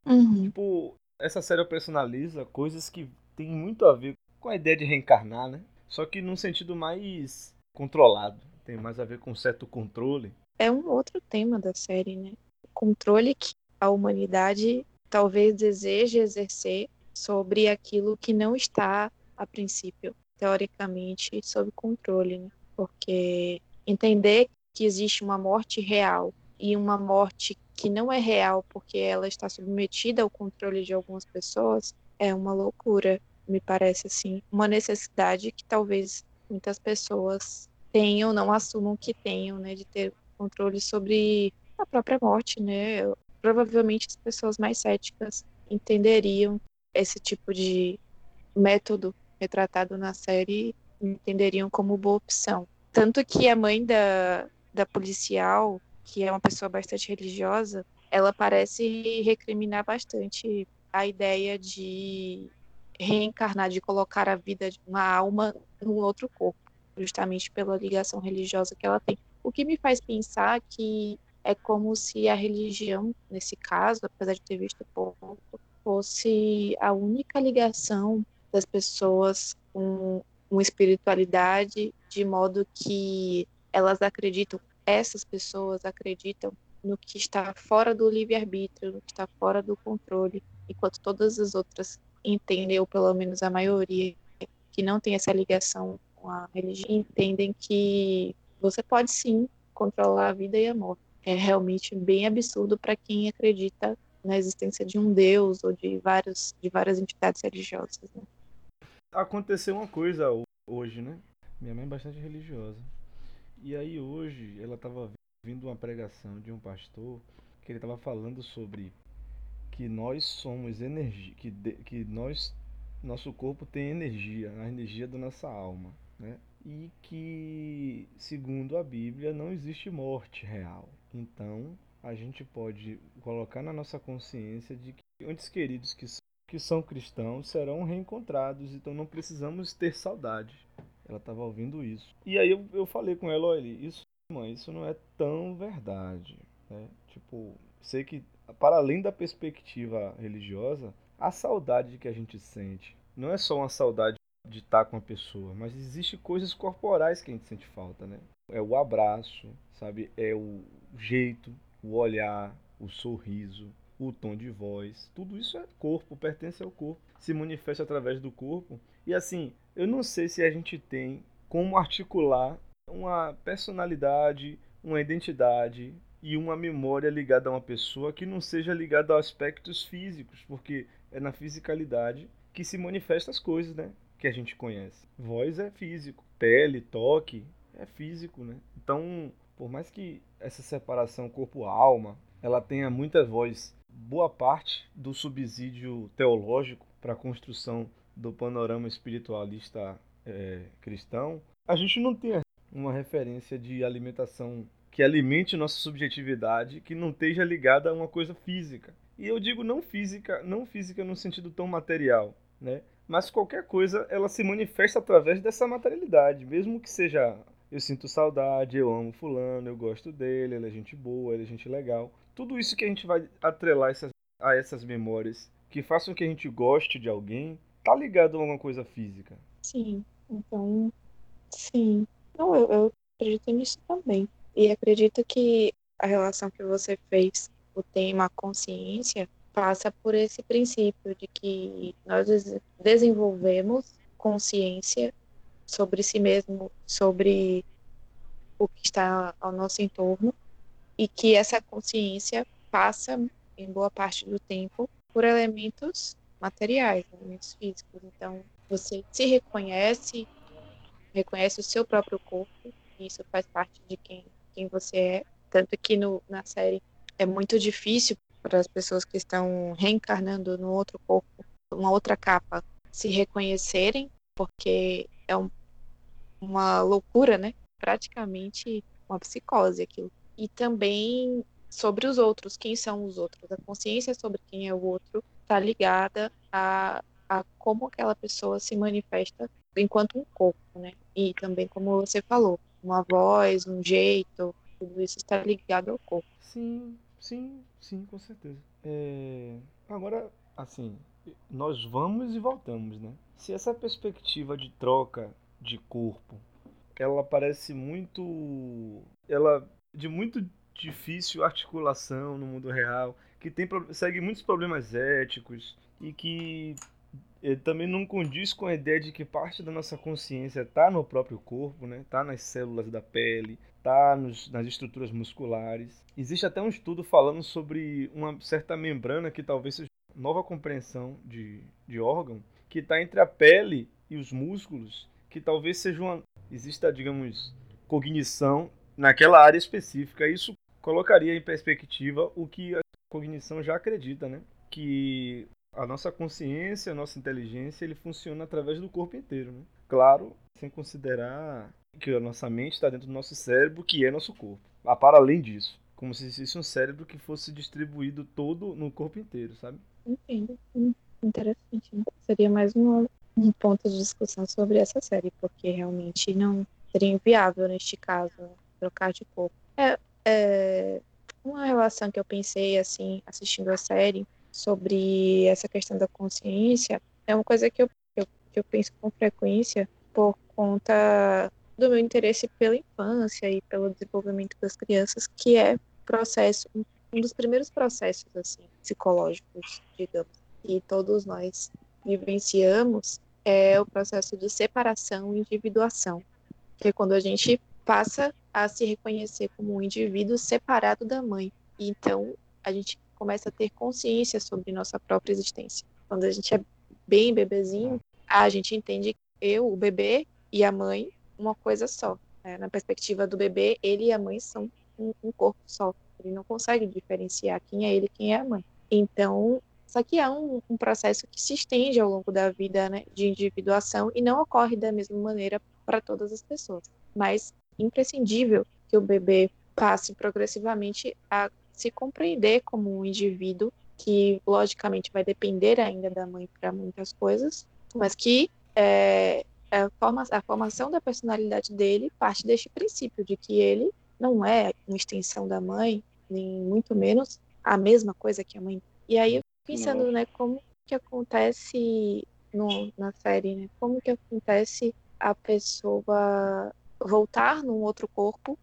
Uhum. Tipo, essa série personaliza coisas que tem muito a ver com a ideia de reencarnar, né? Só que num sentido mais controlado. Tem mais a ver com certo controle é um outro tema da série, né? O controle que a humanidade talvez deseje exercer sobre aquilo que não está, a princípio, teoricamente, sob controle, né? Porque entender que existe uma morte real e uma morte que não é real porque ela está submetida ao controle de algumas pessoas é uma loucura, me parece assim, uma necessidade que talvez muitas pessoas tenham, não assumam que tenham, né, de ter controle sobre a própria morte, né? Provavelmente as pessoas mais céticas entenderiam esse tipo de método retratado na série, entenderiam como boa opção. Tanto que a mãe da, da policial, que é uma pessoa bastante religiosa, ela parece recriminar bastante a ideia de reencarnar, de colocar a vida de uma alma num outro corpo, justamente pela ligação religiosa que ela tem. O que me faz pensar que é como se a religião, nesse caso, apesar de ter visto pouco, fosse a única ligação das pessoas com uma espiritualidade, de modo que elas acreditam, essas pessoas acreditam no que está fora do livre-arbítrio, no que está fora do controle, enquanto todas as outras entendem, ou pelo menos a maioria, que não tem essa ligação com a religião, entendem que você pode sim controlar a vida e a morte. É realmente bem absurdo para quem acredita na existência de um Deus ou de, vários, de várias entidades religiosas. Né? Aconteceu uma coisa hoje, né? Minha mãe é bastante religiosa. E aí hoje ela estava vindo uma pregação de um pastor que ele estava falando sobre que nós somos energia, que, de, que nós nosso corpo tem energia, a energia da nossa alma, né? e que, segundo a Bíblia, não existe morte real. Então, a gente pode colocar na nossa consciência de que entes queridos que, que são cristãos serão reencontrados, então não precisamos ter saudade. Ela estava ouvindo isso. E aí eu, eu falei com ela, olha, isso, mãe, isso não é tão verdade. Né? Tipo, sei que, para além da perspectiva religiosa, a saudade que a gente sente não é só uma saudade de estar com a pessoa, mas existe coisas corporais que a gente sente falta, né? É o abraço, sabe? É o jeito, o olhar, o sorriso, o tom de voz. Tudo isso é corpo, pertence ao corpo, se manifesta através do corpo. E assim, eu não sei se a gente tem como articular uma personalidade, uma identidade e uma memória ligada a uma pessoa que não seja ligada a aspectos físicos, porque é na fisicalidade que se manifestam as coisas, né? Que a gente conhece. Voz é físico, pele, toque é físico, né? Então, por mais que essa separação corpo-alma ela tenha muita voz, boa parte do subsídio teológico para a construção do panorama espiritualista é, cristão, a gente não tem uma referência de alimentação que alimente nossa subjetividade, que não esteja ligada a uma coisa física. E eu digo não física, não física no sentido tão material, né? Mas qualquer coisa, ela se manifesta através dessa materialidade, mesmo que seja eu sinto saudade, eu amo fulano, eu gosto dele, ele é gente boa, ele é gente legal. Tudo isso que a gente vai atrelar essas, a essas memórias, que façam que a gente goste de alguém, tá ligado a alguma coisa física. Sim, então, sim. Não, eu, eu acredito nisso também. E acredito que a relação que você fez, o tema consciência, passa por esse princípio de que nós desenvolvemos consciência sobre si mesmo, sobre o que está ao nosso entorno, e que essa consciência passa, em boa parte do tempo, por elementos materiais, elementos físicos. Então, você se reconhece, reconhece o seu próprio corpo, e isso faz parte de quem quem você é. Tanto que no, na série é muito difícil para as pessoas que estão reencarnando no outro corpo, uma outra capa, se reconhecerem, porque é um, uma loucura, né? Praticamente uma psicose aquilo. E também sobre os outros, quem são os outros. A consciência sobre quem é o outro está ligada a, a como aquela pessoa se manifesta enquanto um corpo, né? E também, como você falou, uma voz, um jeito, tudo isso está ligado ao corpo. Sim, sim, sim, com certeza. É... Agora, assim, nós vamos e voltamos, né? Se essa perspectiva de troca de corpo, ela parece muito, ela de muito difícil articulação no mundo real, que tem segue muitos problemas éticos e que ele também não condiz com a ideia de que parte da nossa consciência está no próprio corpo, né? Está nas células da pele, está nas estruturas musculares. Existe até um estudo falando sobre uma certa membrana que talvez seja nova compreensão de, de órgão que está entre a pele e os músculos, que talvez seja uma exista, digamos, cognição naquela área específica. Isso colocaria em perspectiva o que a cognição já acredita, né? Que a nossa consciência, a nossa inteligência, ele funciona através do corpo inteiro, né? Claro, sem considerar que a nossa mente está dentro do nosso cérebro, que é nosso corpo. Ah, para além disso, como se existisse um cérebro que fosse distribuído todo no corpo inteiro, sabe? Entendo. Interessante. Né? Seria mais um, um ponto de discussão sobre essa série, porque realmente não seria inviável neste caso trocar de corpo. É, é uma relação que eu pensei assim assistindo a série sobre essa questão da consciência é uma coisa que eu, eu, que eu penso com frequência por conta do meu interesse pela infância e pelo desenvolvimento das crianças, que é processo, um dos primeiros processos assim psicológicos, digamos, que todos nós vivenciamos é o processo de separação e individuação, que é quando a gente passa a se reconhecer como um indivíduo separado da mãe. Então, a gente começa a ter consciência sobre nossa própria existência. Quando a gente é bem bebezinho, a gente entende eu, o bebê e a mãe, uma coisa só. Né? Na perspectiva do bebê, ele e a mãe são um, um corpo só. Ele não consegue diferenciar quem é ele e quem é a mãe. Então, só que é um, um, processo que se estende ao longo da vida né, de individuação e não ocorre da mesma maneira para todas as pessoas. Mas imprescindível que o bebê passe progressivamente a se compreender como um indivíduo que, logicamente, vai depender ainda da mãe para muitas coisas, mas que é, a, forma, a formação da personalidade dele parte deste princípio de que ele não é uma extensão da mãe, nem muito menos a mesma coisa que a mãe. E aí, pensando, né, como que acontece no, na série, né, como que acontece a pessoa voltar num outro corpo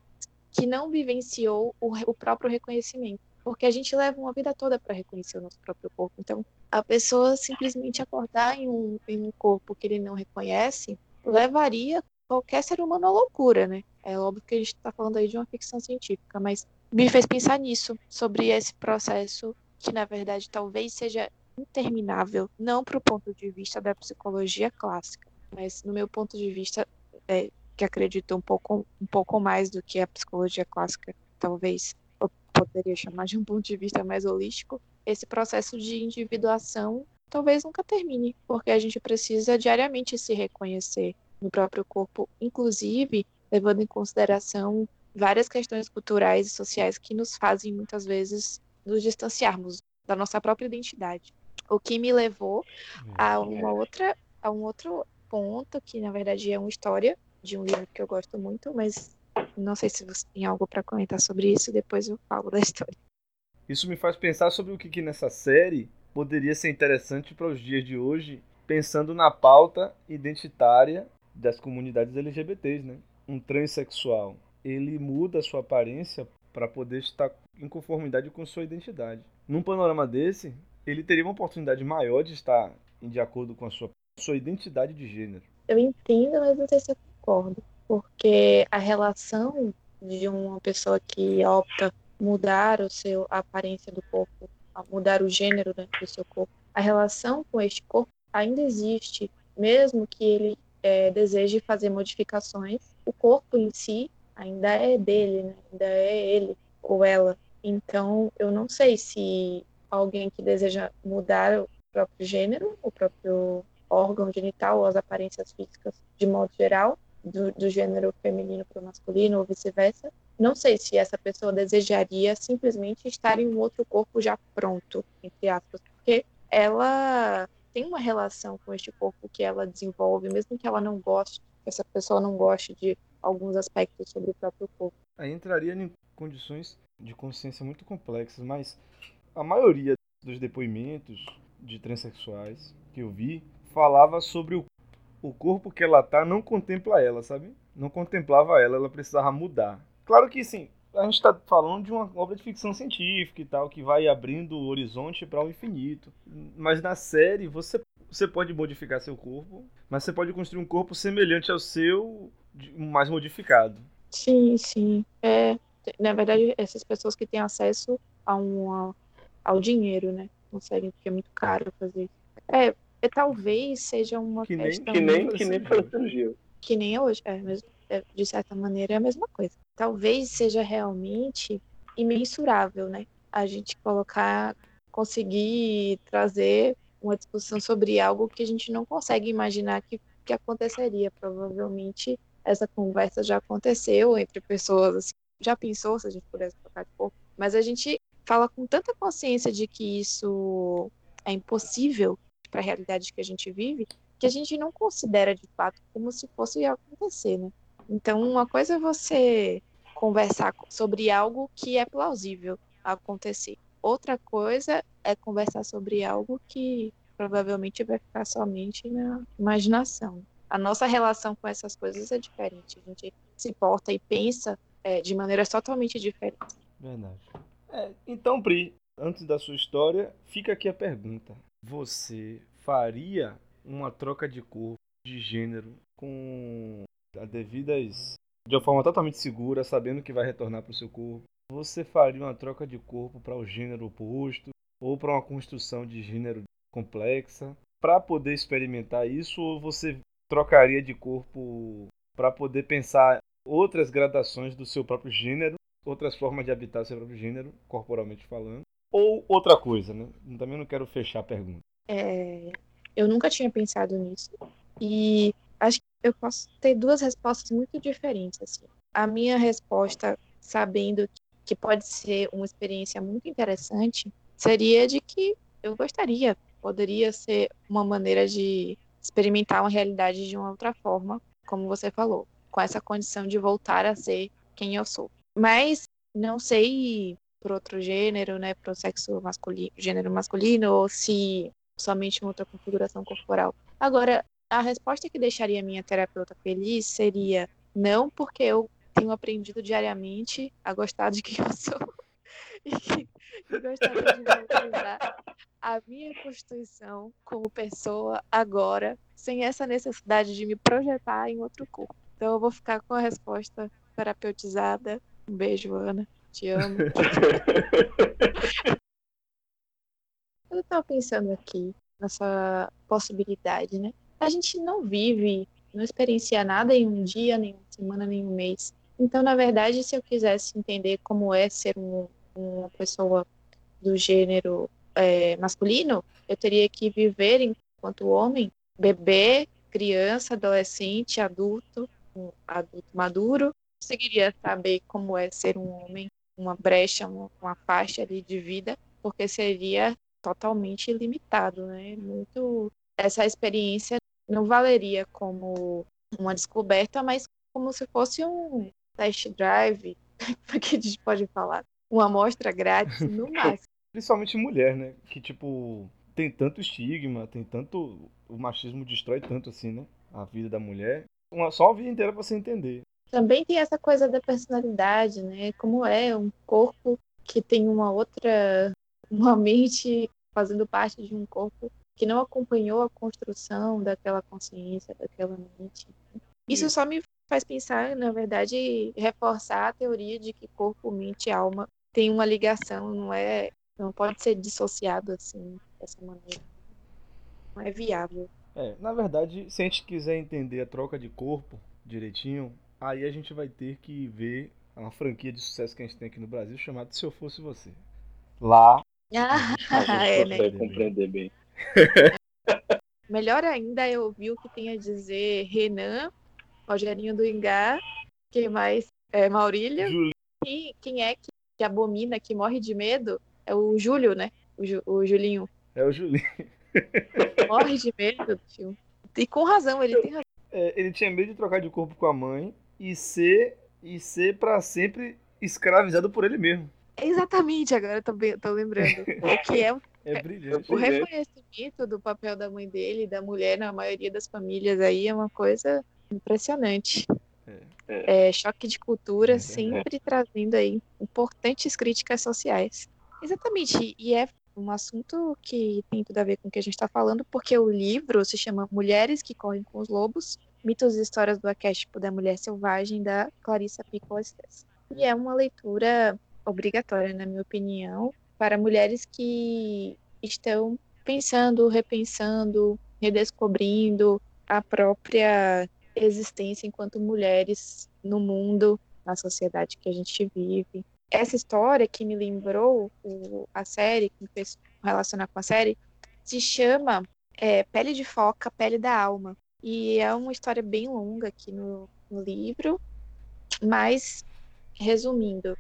que não vivenciou o, o próprio reconhecimento. Porque a gente leva uma vida toda para reconhecer o nosso próprio corpo. Então, a pessoa simplesmente acordar em um, em um corpo que ele não reconhece levaria qualquer ser humano à loucura, né? É óbvio que a gente está falando aí de uma ficção científica, mas me fez pensar nisso, sobre esse processo que, na verdade, talvez seja interminável, não para o ponto de vista da psicologia clássica, mas no meu ponto de vista, é, que acredito um pouco, um pouco mais do que a psicologia clássica, talvez eu poderia chamar de um ponto de vista mais holístico, esse processo de individuação talvez nunca termine, porque a gente precisa diariamente se reconhecer no próprio corpo, inclusive levando em consideração várias questões culturais e sociais que nos fazem muitas vezes nos distanciarmos da nossa própria identidade. O que me levou a uma outra a um outro ponto que na verdade é uma história de um livro que eu gosto muito, mas não sei se você tem algo para comentar sobre isso, depois eu falo da história. Isso me faz pensar sobre o que, que nessa série poderia ser interessante para os dias de hoje, pensando na pauta identitária das comunidades LGBTs, né? Um transexual, ele muda a sua aparência para poder estar em conformidade com sua identidade. Num panorama desse, ele teria uma oportunidade maior de estar de acordo com a sua, sua identidade de gênero. Eu entendo, mas não sei se eu concordo, porque a relação de uma pessoa que opta mudar o seu a aparência do corpo, mudar o gênero né, do seu corpo, a relação com este corpo ainda existe, mesmo que ele é, deseje fazer modificações, o corpo em si ainda é dele, né? ainda é ele ou ela. Então, eu não sei se alguém que deseja mudar o próprio gênero, o próprio órgão genital ou as aparências físicas de modo geral, do, do gênero feminino para o masculino ou vice-versa, não sei se essa pessoa desejaria simplesmente estar em um outro corpo já pronto, entre aspas, porque ela tem uma relação com este corpo que ela desenvolve, mesmo que ela não goste, essa pessoa não goste de alguns aspectos sobre o próprio corpo. Aí entraria em condições de consciência muito complexas, mas a maioria dos depoimentos de transexuais que eu vi falava sobre o, o corpo que ela tá não contempla ela, sabe? Não contemplava ela, ela precisava mudar. Claro que sim, a gente está falando de uma obra de ficção científica e tal, que vai abrindo o horizonte para o infinito. Mas na série você, você pode modificar seu corpo, mas você pode construir um corpo semelhante ao seu, mais modificado. Sim, sim. É, na verdade, essas pessoas que têm acesso a um, ao dinheiro, né? Conseguem, porque é muito caro fazer. É, é talvez seja uma que questão. Nem, que nem, que nem para cirurgia. Que nem hoje, é, é, de certa maneira é a mesma coisa. Talvez seja realmente imensurável, né? A gente colocar, conseguir trazer uma discussão sobre algo que a gente não consegue imaginar que, que aconteceria. Provavelmente essa conversa já aconteceu entre pessoas, assim, já pensou se a gente pudesse trocar de corpo, mas a gente fala com tanta consciência de que isso é impossível para a realidade que a gente vive, que a gente não considera de fato como se fosse acontecer, né? Então, uma coisa é você conversar sobre algo que é plausível acontecer. Outra coisa é conversar sobre algo que provavelmente vai ficar somente na imaginação. A nossa relação com essas coisas é diferente. A gente se porta e pensa é, de maneiras totalmente diferentes. Verdade. É, então, Pri, antes da sua história, fica aqui a pergunta: você faria uma troca de corpo, de gênero, com a devidas de uma forma totalmente segura, sabendo que vai retornar para o seu corpo? Você faria uma troca de corpo para o gênero oposto ou para uma construção de gênero complexa para poder experimentar isso ou você trocaria de corpo para poder pensar outras gradações do seu próprio gênero, outras formas de habitar seu próprio gênero, corporalmente falando, ou outra coisa, né? Também não quero fechar a pergunta. É, eu nunca tinha pensado nisso e acho que eu posso ter duas respostas muito diferentes. Assim. A minha resposta, sabendo que pode ser uma experiência muito interessante, seria de que eu gostaria, poderia ser uma maneira de experimentar uma realidade de uma outra forma, como você falou, com essa condição de voltar a ser quem eu sou. Mas não sei por outro gênero, né, para o sexo masculino, gênero masculino, ou se somente uma outra configuração corporal. Agora, a resposta que deixaria minha terapeuta feliz seria não porque eu tenho aprendido diariamente a gostar de quem eu sou e, gostaria de valorizar a minha constituição como pessoa agora, sem essa necessidade de me projetar em outro corpo. Então eu vou ficar com a resposta terapeutizada. Um beijo, Ana. Te amo. Eu tava pensando aqui nessa possibilidade, né? A gente não vive, não experiencia nada em um dia, nem uma semana, nem um mês. Então, na verdade, se eu quisesse entender como é ser um, uma pessoa do gênero é, masculino, eu teria que viver enquanto homem, bebê, criança, adolescente, adulto, um adulto maduro. Conseguiria saber como é ser um homem, uma brecha, uma, uma faixa ali de vida, porque seria totalmente limitado, né? Muito essa experiência não valeria como uma descoberta, mas como se fosse um test drive, que a gente pode falar, uma amostra grátis no máximo. Principalmente mulher, né? Que tipo tem tanto estigma, tem tanto o machismo destrói tanto assim, né? A vida da mulher. Uma só a vida inteira pra você entender. Também tem essa coisa da personalidade, né? Como é um corpo que tem uma outra uma mente fazendo parte de um corpo que não acompanhou a construção daquela consciência, daquela mente. Isso só me faz pensar, na verdade, reforçar a teoria de que corpo, mente e alma têm uma ligação, não é, não pode ser dissociado assim dessa maneira. Não é viável. É, na verdade, se a gente quiser entender a troca de corpo direitinho, aí a gente vai ter que ver uma franquia de sucesso que a gente tem aqui no Brasil chamada Se Eu Fosse Você. Lá ah, A gente é, né? consegue compreender bem. Melhor ainda é ouvir o que tem a dizer Renan, Rogerinho do Ingá, quem mais? É, Maurília. Júlio. E quem é que, que abomina, que morre de medo? É o Júlio, né? O, Ju- o Julinho. é o Julinho. Morre de medo, tio. E com razão, ele tem razão. É, ele tinha medo de trocar de corpo com a mãe e ser e ser para sempre escravizado por ele mesmo. Exatamente, agora eu tô, bem- tô lembrando. O que é É brilhante. O é. reconhecimento do papel da mãe dele e da mulher na maioria das famílias aí é uma coisa impressionante. É, choque de cultura É sempre trazendo aí importantes críticas sociais. Exatamente, e é um assunto que tem tudo a ver com o que a gente está falando, porque o livro se chama Mulheres que Correm com os Lobos, Mitos e Histórias do Arquétipo da Mulher Selvagem, da Clarissa Piccola. E é uma leitura obrigatória, na minha opinião, para mulheres que estão pensando, repensando, redescobrindo a própria existência enquanto mulheres no mundo, na sociedade que a gente vive. Essa história que me lembrou o- a série, que me fez relacionar com a série, se chama é, Pele de Foca, Pele da Alma. E é uma história bem longa aqui no, no livro, mas, resumindo,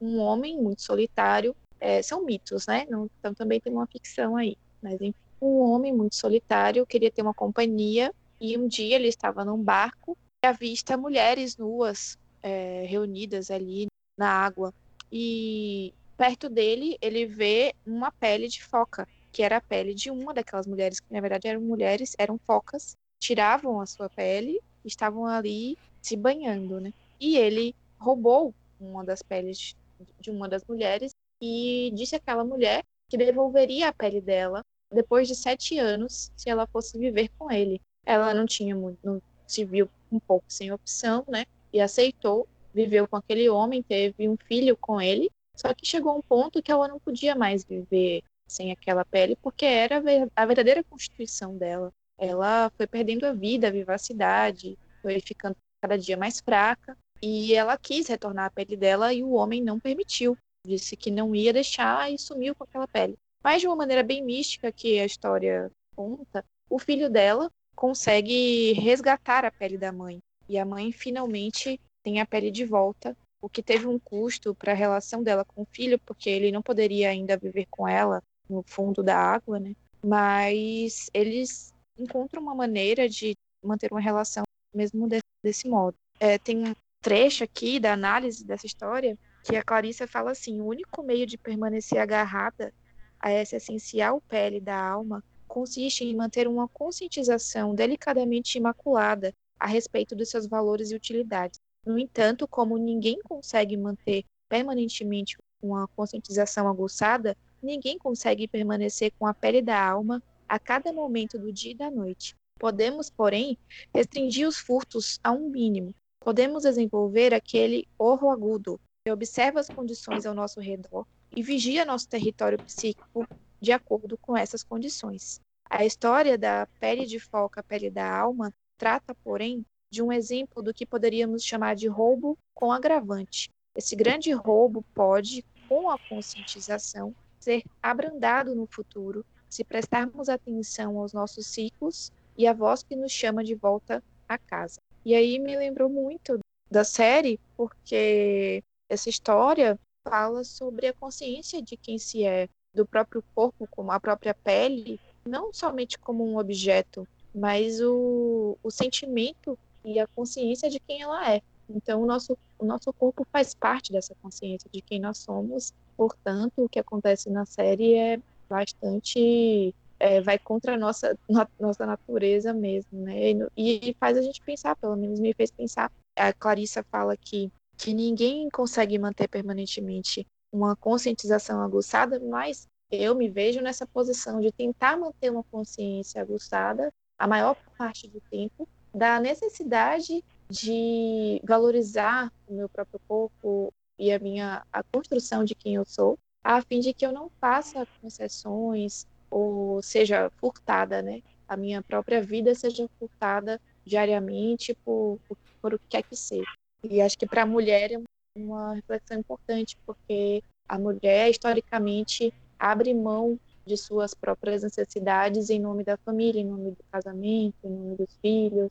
um homem muito solitário é, são mitos, né? Não- então também tem uma ficção aí. Mas enfim, um homem muito solitário queria ter uma companhia e um dia ele estava num barco e avista mulheres nuas é, reunidas ali na água. E perto dele ele vê uma pele de foca, que era a pele de uma daquelas mulheres, que na verdade eram mulheres, eram focas, tiravam a sua pele, estavam ali se banhando, né? E ele roubou uma das peles de uma das mulheres e disse àquela mulher que devolveria a pele dela depois de sete anos se ela fosse viver com ele. Ela não tinha muito, não se viu um pouco sem opção, né? E aceitou, viveu com aquele homem, teve um filho com ele. Só que chegou um ponto que ela não podia mais viver sem aquela pele, porque era a verdadeira constituição dela. Ela foi perdendo a vida, a vivacidade, foi ficando cada dia mais fraca. E ela quis retornar a pele dela e o homem não permitiu disse que não ia deixar e sumiu com aquela pele. Mas de uma maneira bem mística que a história conta, o filho dela consegue resgatar a pele da mãe. E a mãe finalmente tem a pele de volta, o que teve um custo para a relação dela com o filho, porque ele não poderia ainda viver com ela no fundo da água, né? Mas eles encontram uma maneira de manter uma relação mesmo de- desse modo. É, tem um trecho aqui da análise dessa história que a Clarissa fala assim: o único meio de permanecer agarrada a essa essencial pele da alma consiste em manter uma conscientização delicadamente imaculada a respeito dos seus valores e utilidades. No entanto, como ninguém consegue manter permanentemente uma conscientização aguçada, ninguém consegue permanecer com a pele da alma a cada momento do dia e da noite. Podemos, porém, restringir os furtos a um mínimo. Podemos desenvolver aquele orro agudo, observa as condições ao nosso redor e vigia nosso território psíquico de acordo com essas condições. A história da pele de foca, pele da alma, trata, porém, de um exemplo do que poderíamos chamar de roubo com agravante. Esse grande roubo pode, com a conscientização, ser abrandado no futuro se prestarmos atenção aos nossos ciclos e à voz que nos chama de volta a casa. E aí me lembrou muito da série, porque essa história fala sobre a consciência de quem se é, do próprio corpo, como a própria pele, não somente como um objeto, mas o, o sentimento e a consciência de quem ela é. Então, o nosso, o nosso corpo faz parte dessa consciência de quem nós somos. Portanto, o que acontece na série é bastante. É, vai contra a nossa, nossa natureza mesmo, né? E, e faz a gente pensar, pelo menos me fez pensar. A Clarissa fala que, que ninguém consegue manter permanentemente uma conscientização aguçada, mas eu me vejo nessa posição de tentar manter uma consciência aguçada a maior parte do tempo da necessidade de valorizar o meu próprio corpo e a minha a construção de quem eu sou, a fim de que eu não faça concessões ou seja furtada, né? A minha própria vida seja furtada diariamente por, por, por o que quer que seja. E acho que para a mulher é uma reflexão importante, porque a mulher, historicamente, abre mão de suas próprias necessidades em nome da família, em nome do casamento, em nome dos filhos.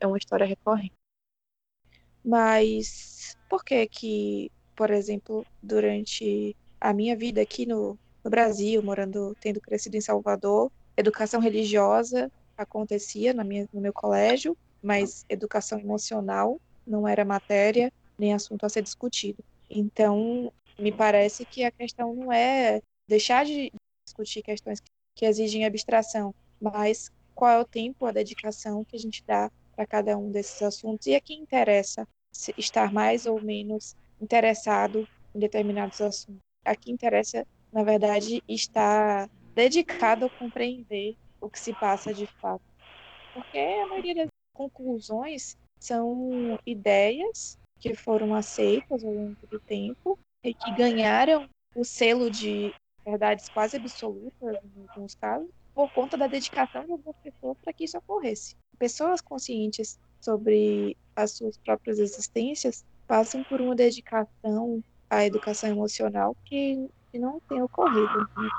É uma história recorrente. Mas por que que, por exemplo, durante a minha vida aqui no, no Brasil, morando, tendo crescido em Salvador, educação religiosa acontecia na minha, no meu colégio, mas educação emocional não era matéria nem assunto a ser discutido. Então, me parece que a questão não é deixar de discutir questões que exigem abstração, mas qual é o tempo, a dedicação que a gente dá para cada um desses assuntos e a quem interessa estar mais ou menos interessado em determinados assuntos. A quem interessa, na verdade, estar dedicado a compreender o que se passa de fato. Porque a maioria das conclusões são ideias que foram aceitas ao longo do tempo e que ganharam o selo de verdades quase absolutas, em alguns casos, por conta da dedicação de algumas pessoas para que isso ocorresse. Pessoas conscientes sobre as suas próprias existências passam por uma dedicação à educação emocional que, que não tem ocorrido. Né?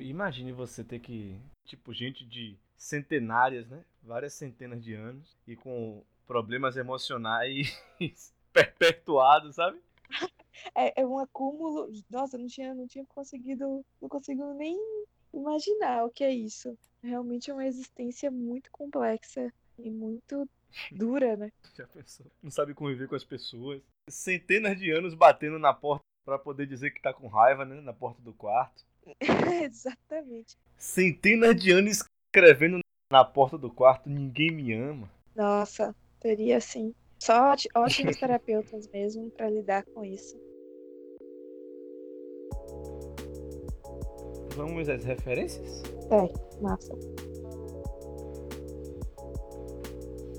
Imagine você ter que, tipo, gente de centenárias, né? Várias centenas de anos e com problemas emocionais perpetuados, sabe? É, é um acúmulo. Nossa, não tinha, não tinha conseguido, não consigo nem imaginar o que é isso. Realmente é uma existência muito complexa e muito dura, né? Já pensou? Não sabe conviver com as pessoas. Centenas de anos batendo na porta para poder dizer que tá com raiva, né? Na porta do quarto. Exatamente. Centenas de anos escrevendo na porta do quarto, ninguém me ama. Nossa, teria sim. Só ótimos terapeutas mesmo para lidar com isso. Vamos às referências? É, massa.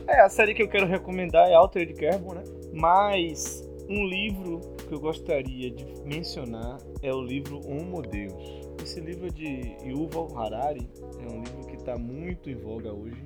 É, a série que eu quero recomendar é Altered Carbon, né? Mas um livro que eu gostaria de mencionar é o livro Homo Deus. Esse livro é de Yuval Harari, é um livro que está muito em voga hoje.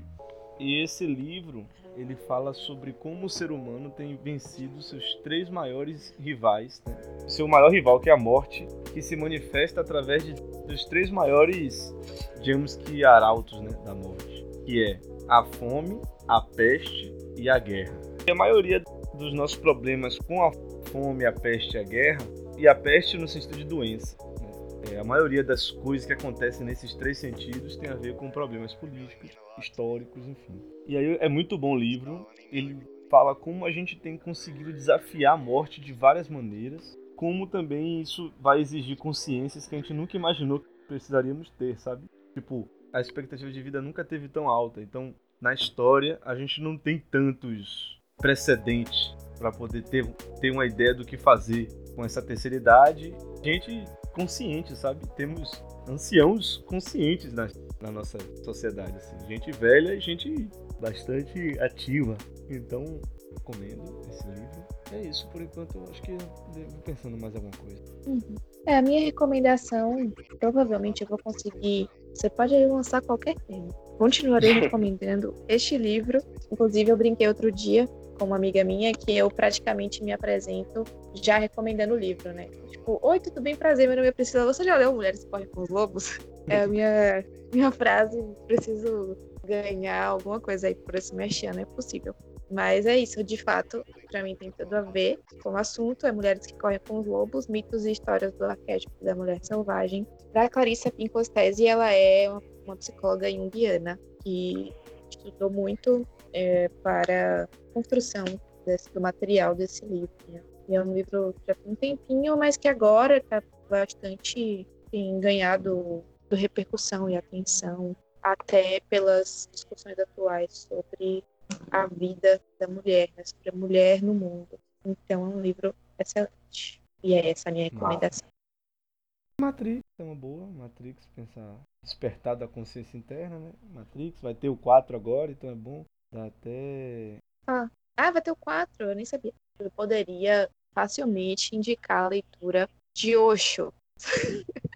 E esse livro ele fala sobre como o ser humano tem vencido seus três maiores rivais. Né? Seu maior rival, que é a morte, que se manifesta através de, dos três maiores, digamos que, arautos né, da morte, que é a fome, a peste e a guerra. E a maioria dos nossos problemas com a fome, a peste e a guerra, e a peste no sentido de doença. Né? É, a maioria das coisas que acontecem nesses três sentidos tem a ver com problemas políticos, históricos, enfim. E aí é muito bom o livro. Ele fala como a gente tem conseguido desafiar a morte de várias maneiras, como também isso vai exigir consciências que a gente nunca imaginou que precisaríamos ter, sabe? Tipo, a expectativa de vida nunca teve tão alta. Então, na história, a gente não tem tantos precedentes para poder ter, ter uma ideia do que fazer com essa terceira idade. Gente consciente, sabe? Temos anciãos conscientes na, na nossa sociedade, assim. Gente velha e gente bastante ativa. Então, recomendo esse livro. é isso, por enquanto eu acho que devo pensando mais alguma coisa. Uhum. É, a minha recomendação, provavelmente eu vou conseguir. Você pode aí lançar qualquer tema. Continuarei recomendando este livro. Inclusive, eu brinquei outro dia com uma amiga minha que eu praticamente me apresento já recomendando o livro, né? Tipo, oi, tudo bem? Prazer, meu nome é Priscila. Você já leu Mulheres que Correm com os Lobos? É a minha, minha frase. Preciso ganhar alguma coisa aí por esse mês ano, é possível. Mas é isso, de fato, para mim tem tudo a ver com o assunto. É Mulheres que Correm com os Lobos, mitos e histórias do arquétipo da mulher selvagem. Para Clarissa Pincostese, ela é uma psicóloga junguiana que estudou muito é, para a construção desse, do material desse livro. Né? E é um livro já tem um tempinho, mas que agora está bastante tem ganhado repercussão e atenção, até pelas discussões atuais sobre a vida da mulher, né, sobre a mulher no mundo. Então é um livro excelente. E é essa a minha recomendação. Matrix é uma boa, Matrix, pensar despertar da consciência interna, né? Matrix, vai ter o 4 agora, então é bom. Dá até. Ah, ah vai ter o 4, eu nem sabia. Eu poderia facilmente indicar a leitura de Osho.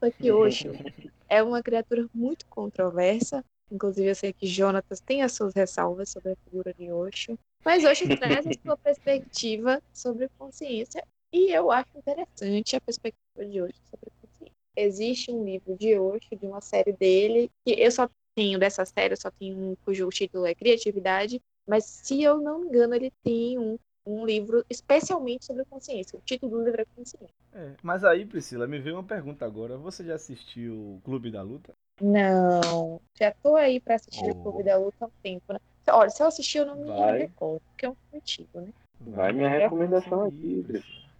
Só que Osho é uma criatura muito controversa, Inclusive, eu sei que Jonatas tem as suas ressalvas sobre a figura de Osho. Mas Osho traz a sua perspectiva sobre consciência. E eu acho interessante a perspectiva de Osho sobre consciência. Existe um livro de Osho, de uma série dele, que eu só tenho dessa série, eu só tenho um cujo título é Criatividade. Mas, se eu não me engano, ele tem um, um livro especialmente sobre consciência. O título do livro é Consciência. É, mas aí, Priscila, me veio uma pergunta agora. Você já assistiu o Clube da Luta? Não, já tô aí pra assistir oh. o Clube da Luta há um tempo, né? Olha, se eu assistir, eu não me recordo, porque é um filme antigo, né? Vai minha recomendação aqui,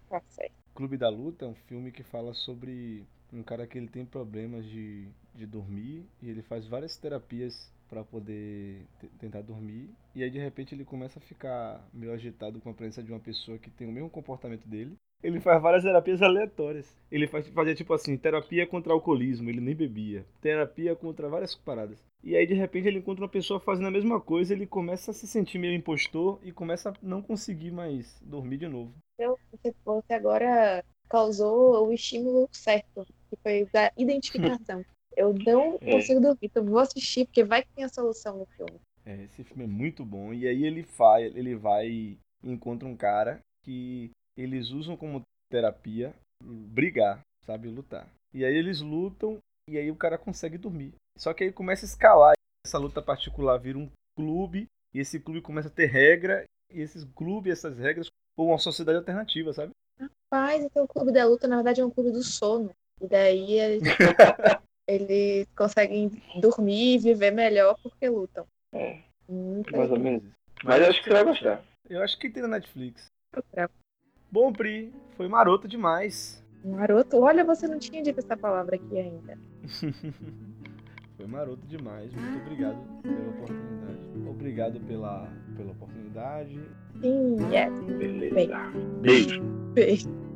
Tá certo. Clube da Luta é um filme que fala sobre um cara que ele tem problemas de, de dormir e ele faz várias terapias para poder tentar dormir e aí de repente ele começa a ficar meio agitado com a presença de uma pessoa que tem o mesmo comportamento dele ele faz várias terapias aleatórias. Ele faz, fazia tipo assim, terapia contra alcoolismo, ele nem bebia. Terapia contra várias paradas. E aí de repente ele encontra uma pessoa fazendo a mesma coisa, ele começa a se sentir meio impostor e começa a não conseguir mais dormir de novo. Então, você agora causou o estímulo certo, que foi da identificação. Eu não é. consigo dormir, então vou assistir, porque vai que tem a solução no filme. É, esse filme é muito bom. E aí ele vai, ele vai e encontra um cara que eles usam como terapia brigar, sabe? Lutar. E aí eles lutam e aí o cara consegue dormir. Só que aí começa a escalar. Essa luta particular vira um clube e esse clube começa a ter regra e esses clubes, essas regras, ou uma sociedade alternativa, sabe? Rapaz, então o clube da luta na verdade é um clube do sono. E daí eles, eles conseguem dormir e viver melhor porque lutam. É. Mais ou menos. Mas eu acho que você vai gostar. Eu acho que tem na Netflix. Bom, Pri, foi maroto demais. Maroto? Olha, você não tinha dito essa palavra aqui ainda. foi maroto demais. Muito obrigado pela oportunidade. Obrigado pela, pela oportunidade. Sim, yes. Beleza. Beijo. Beijo.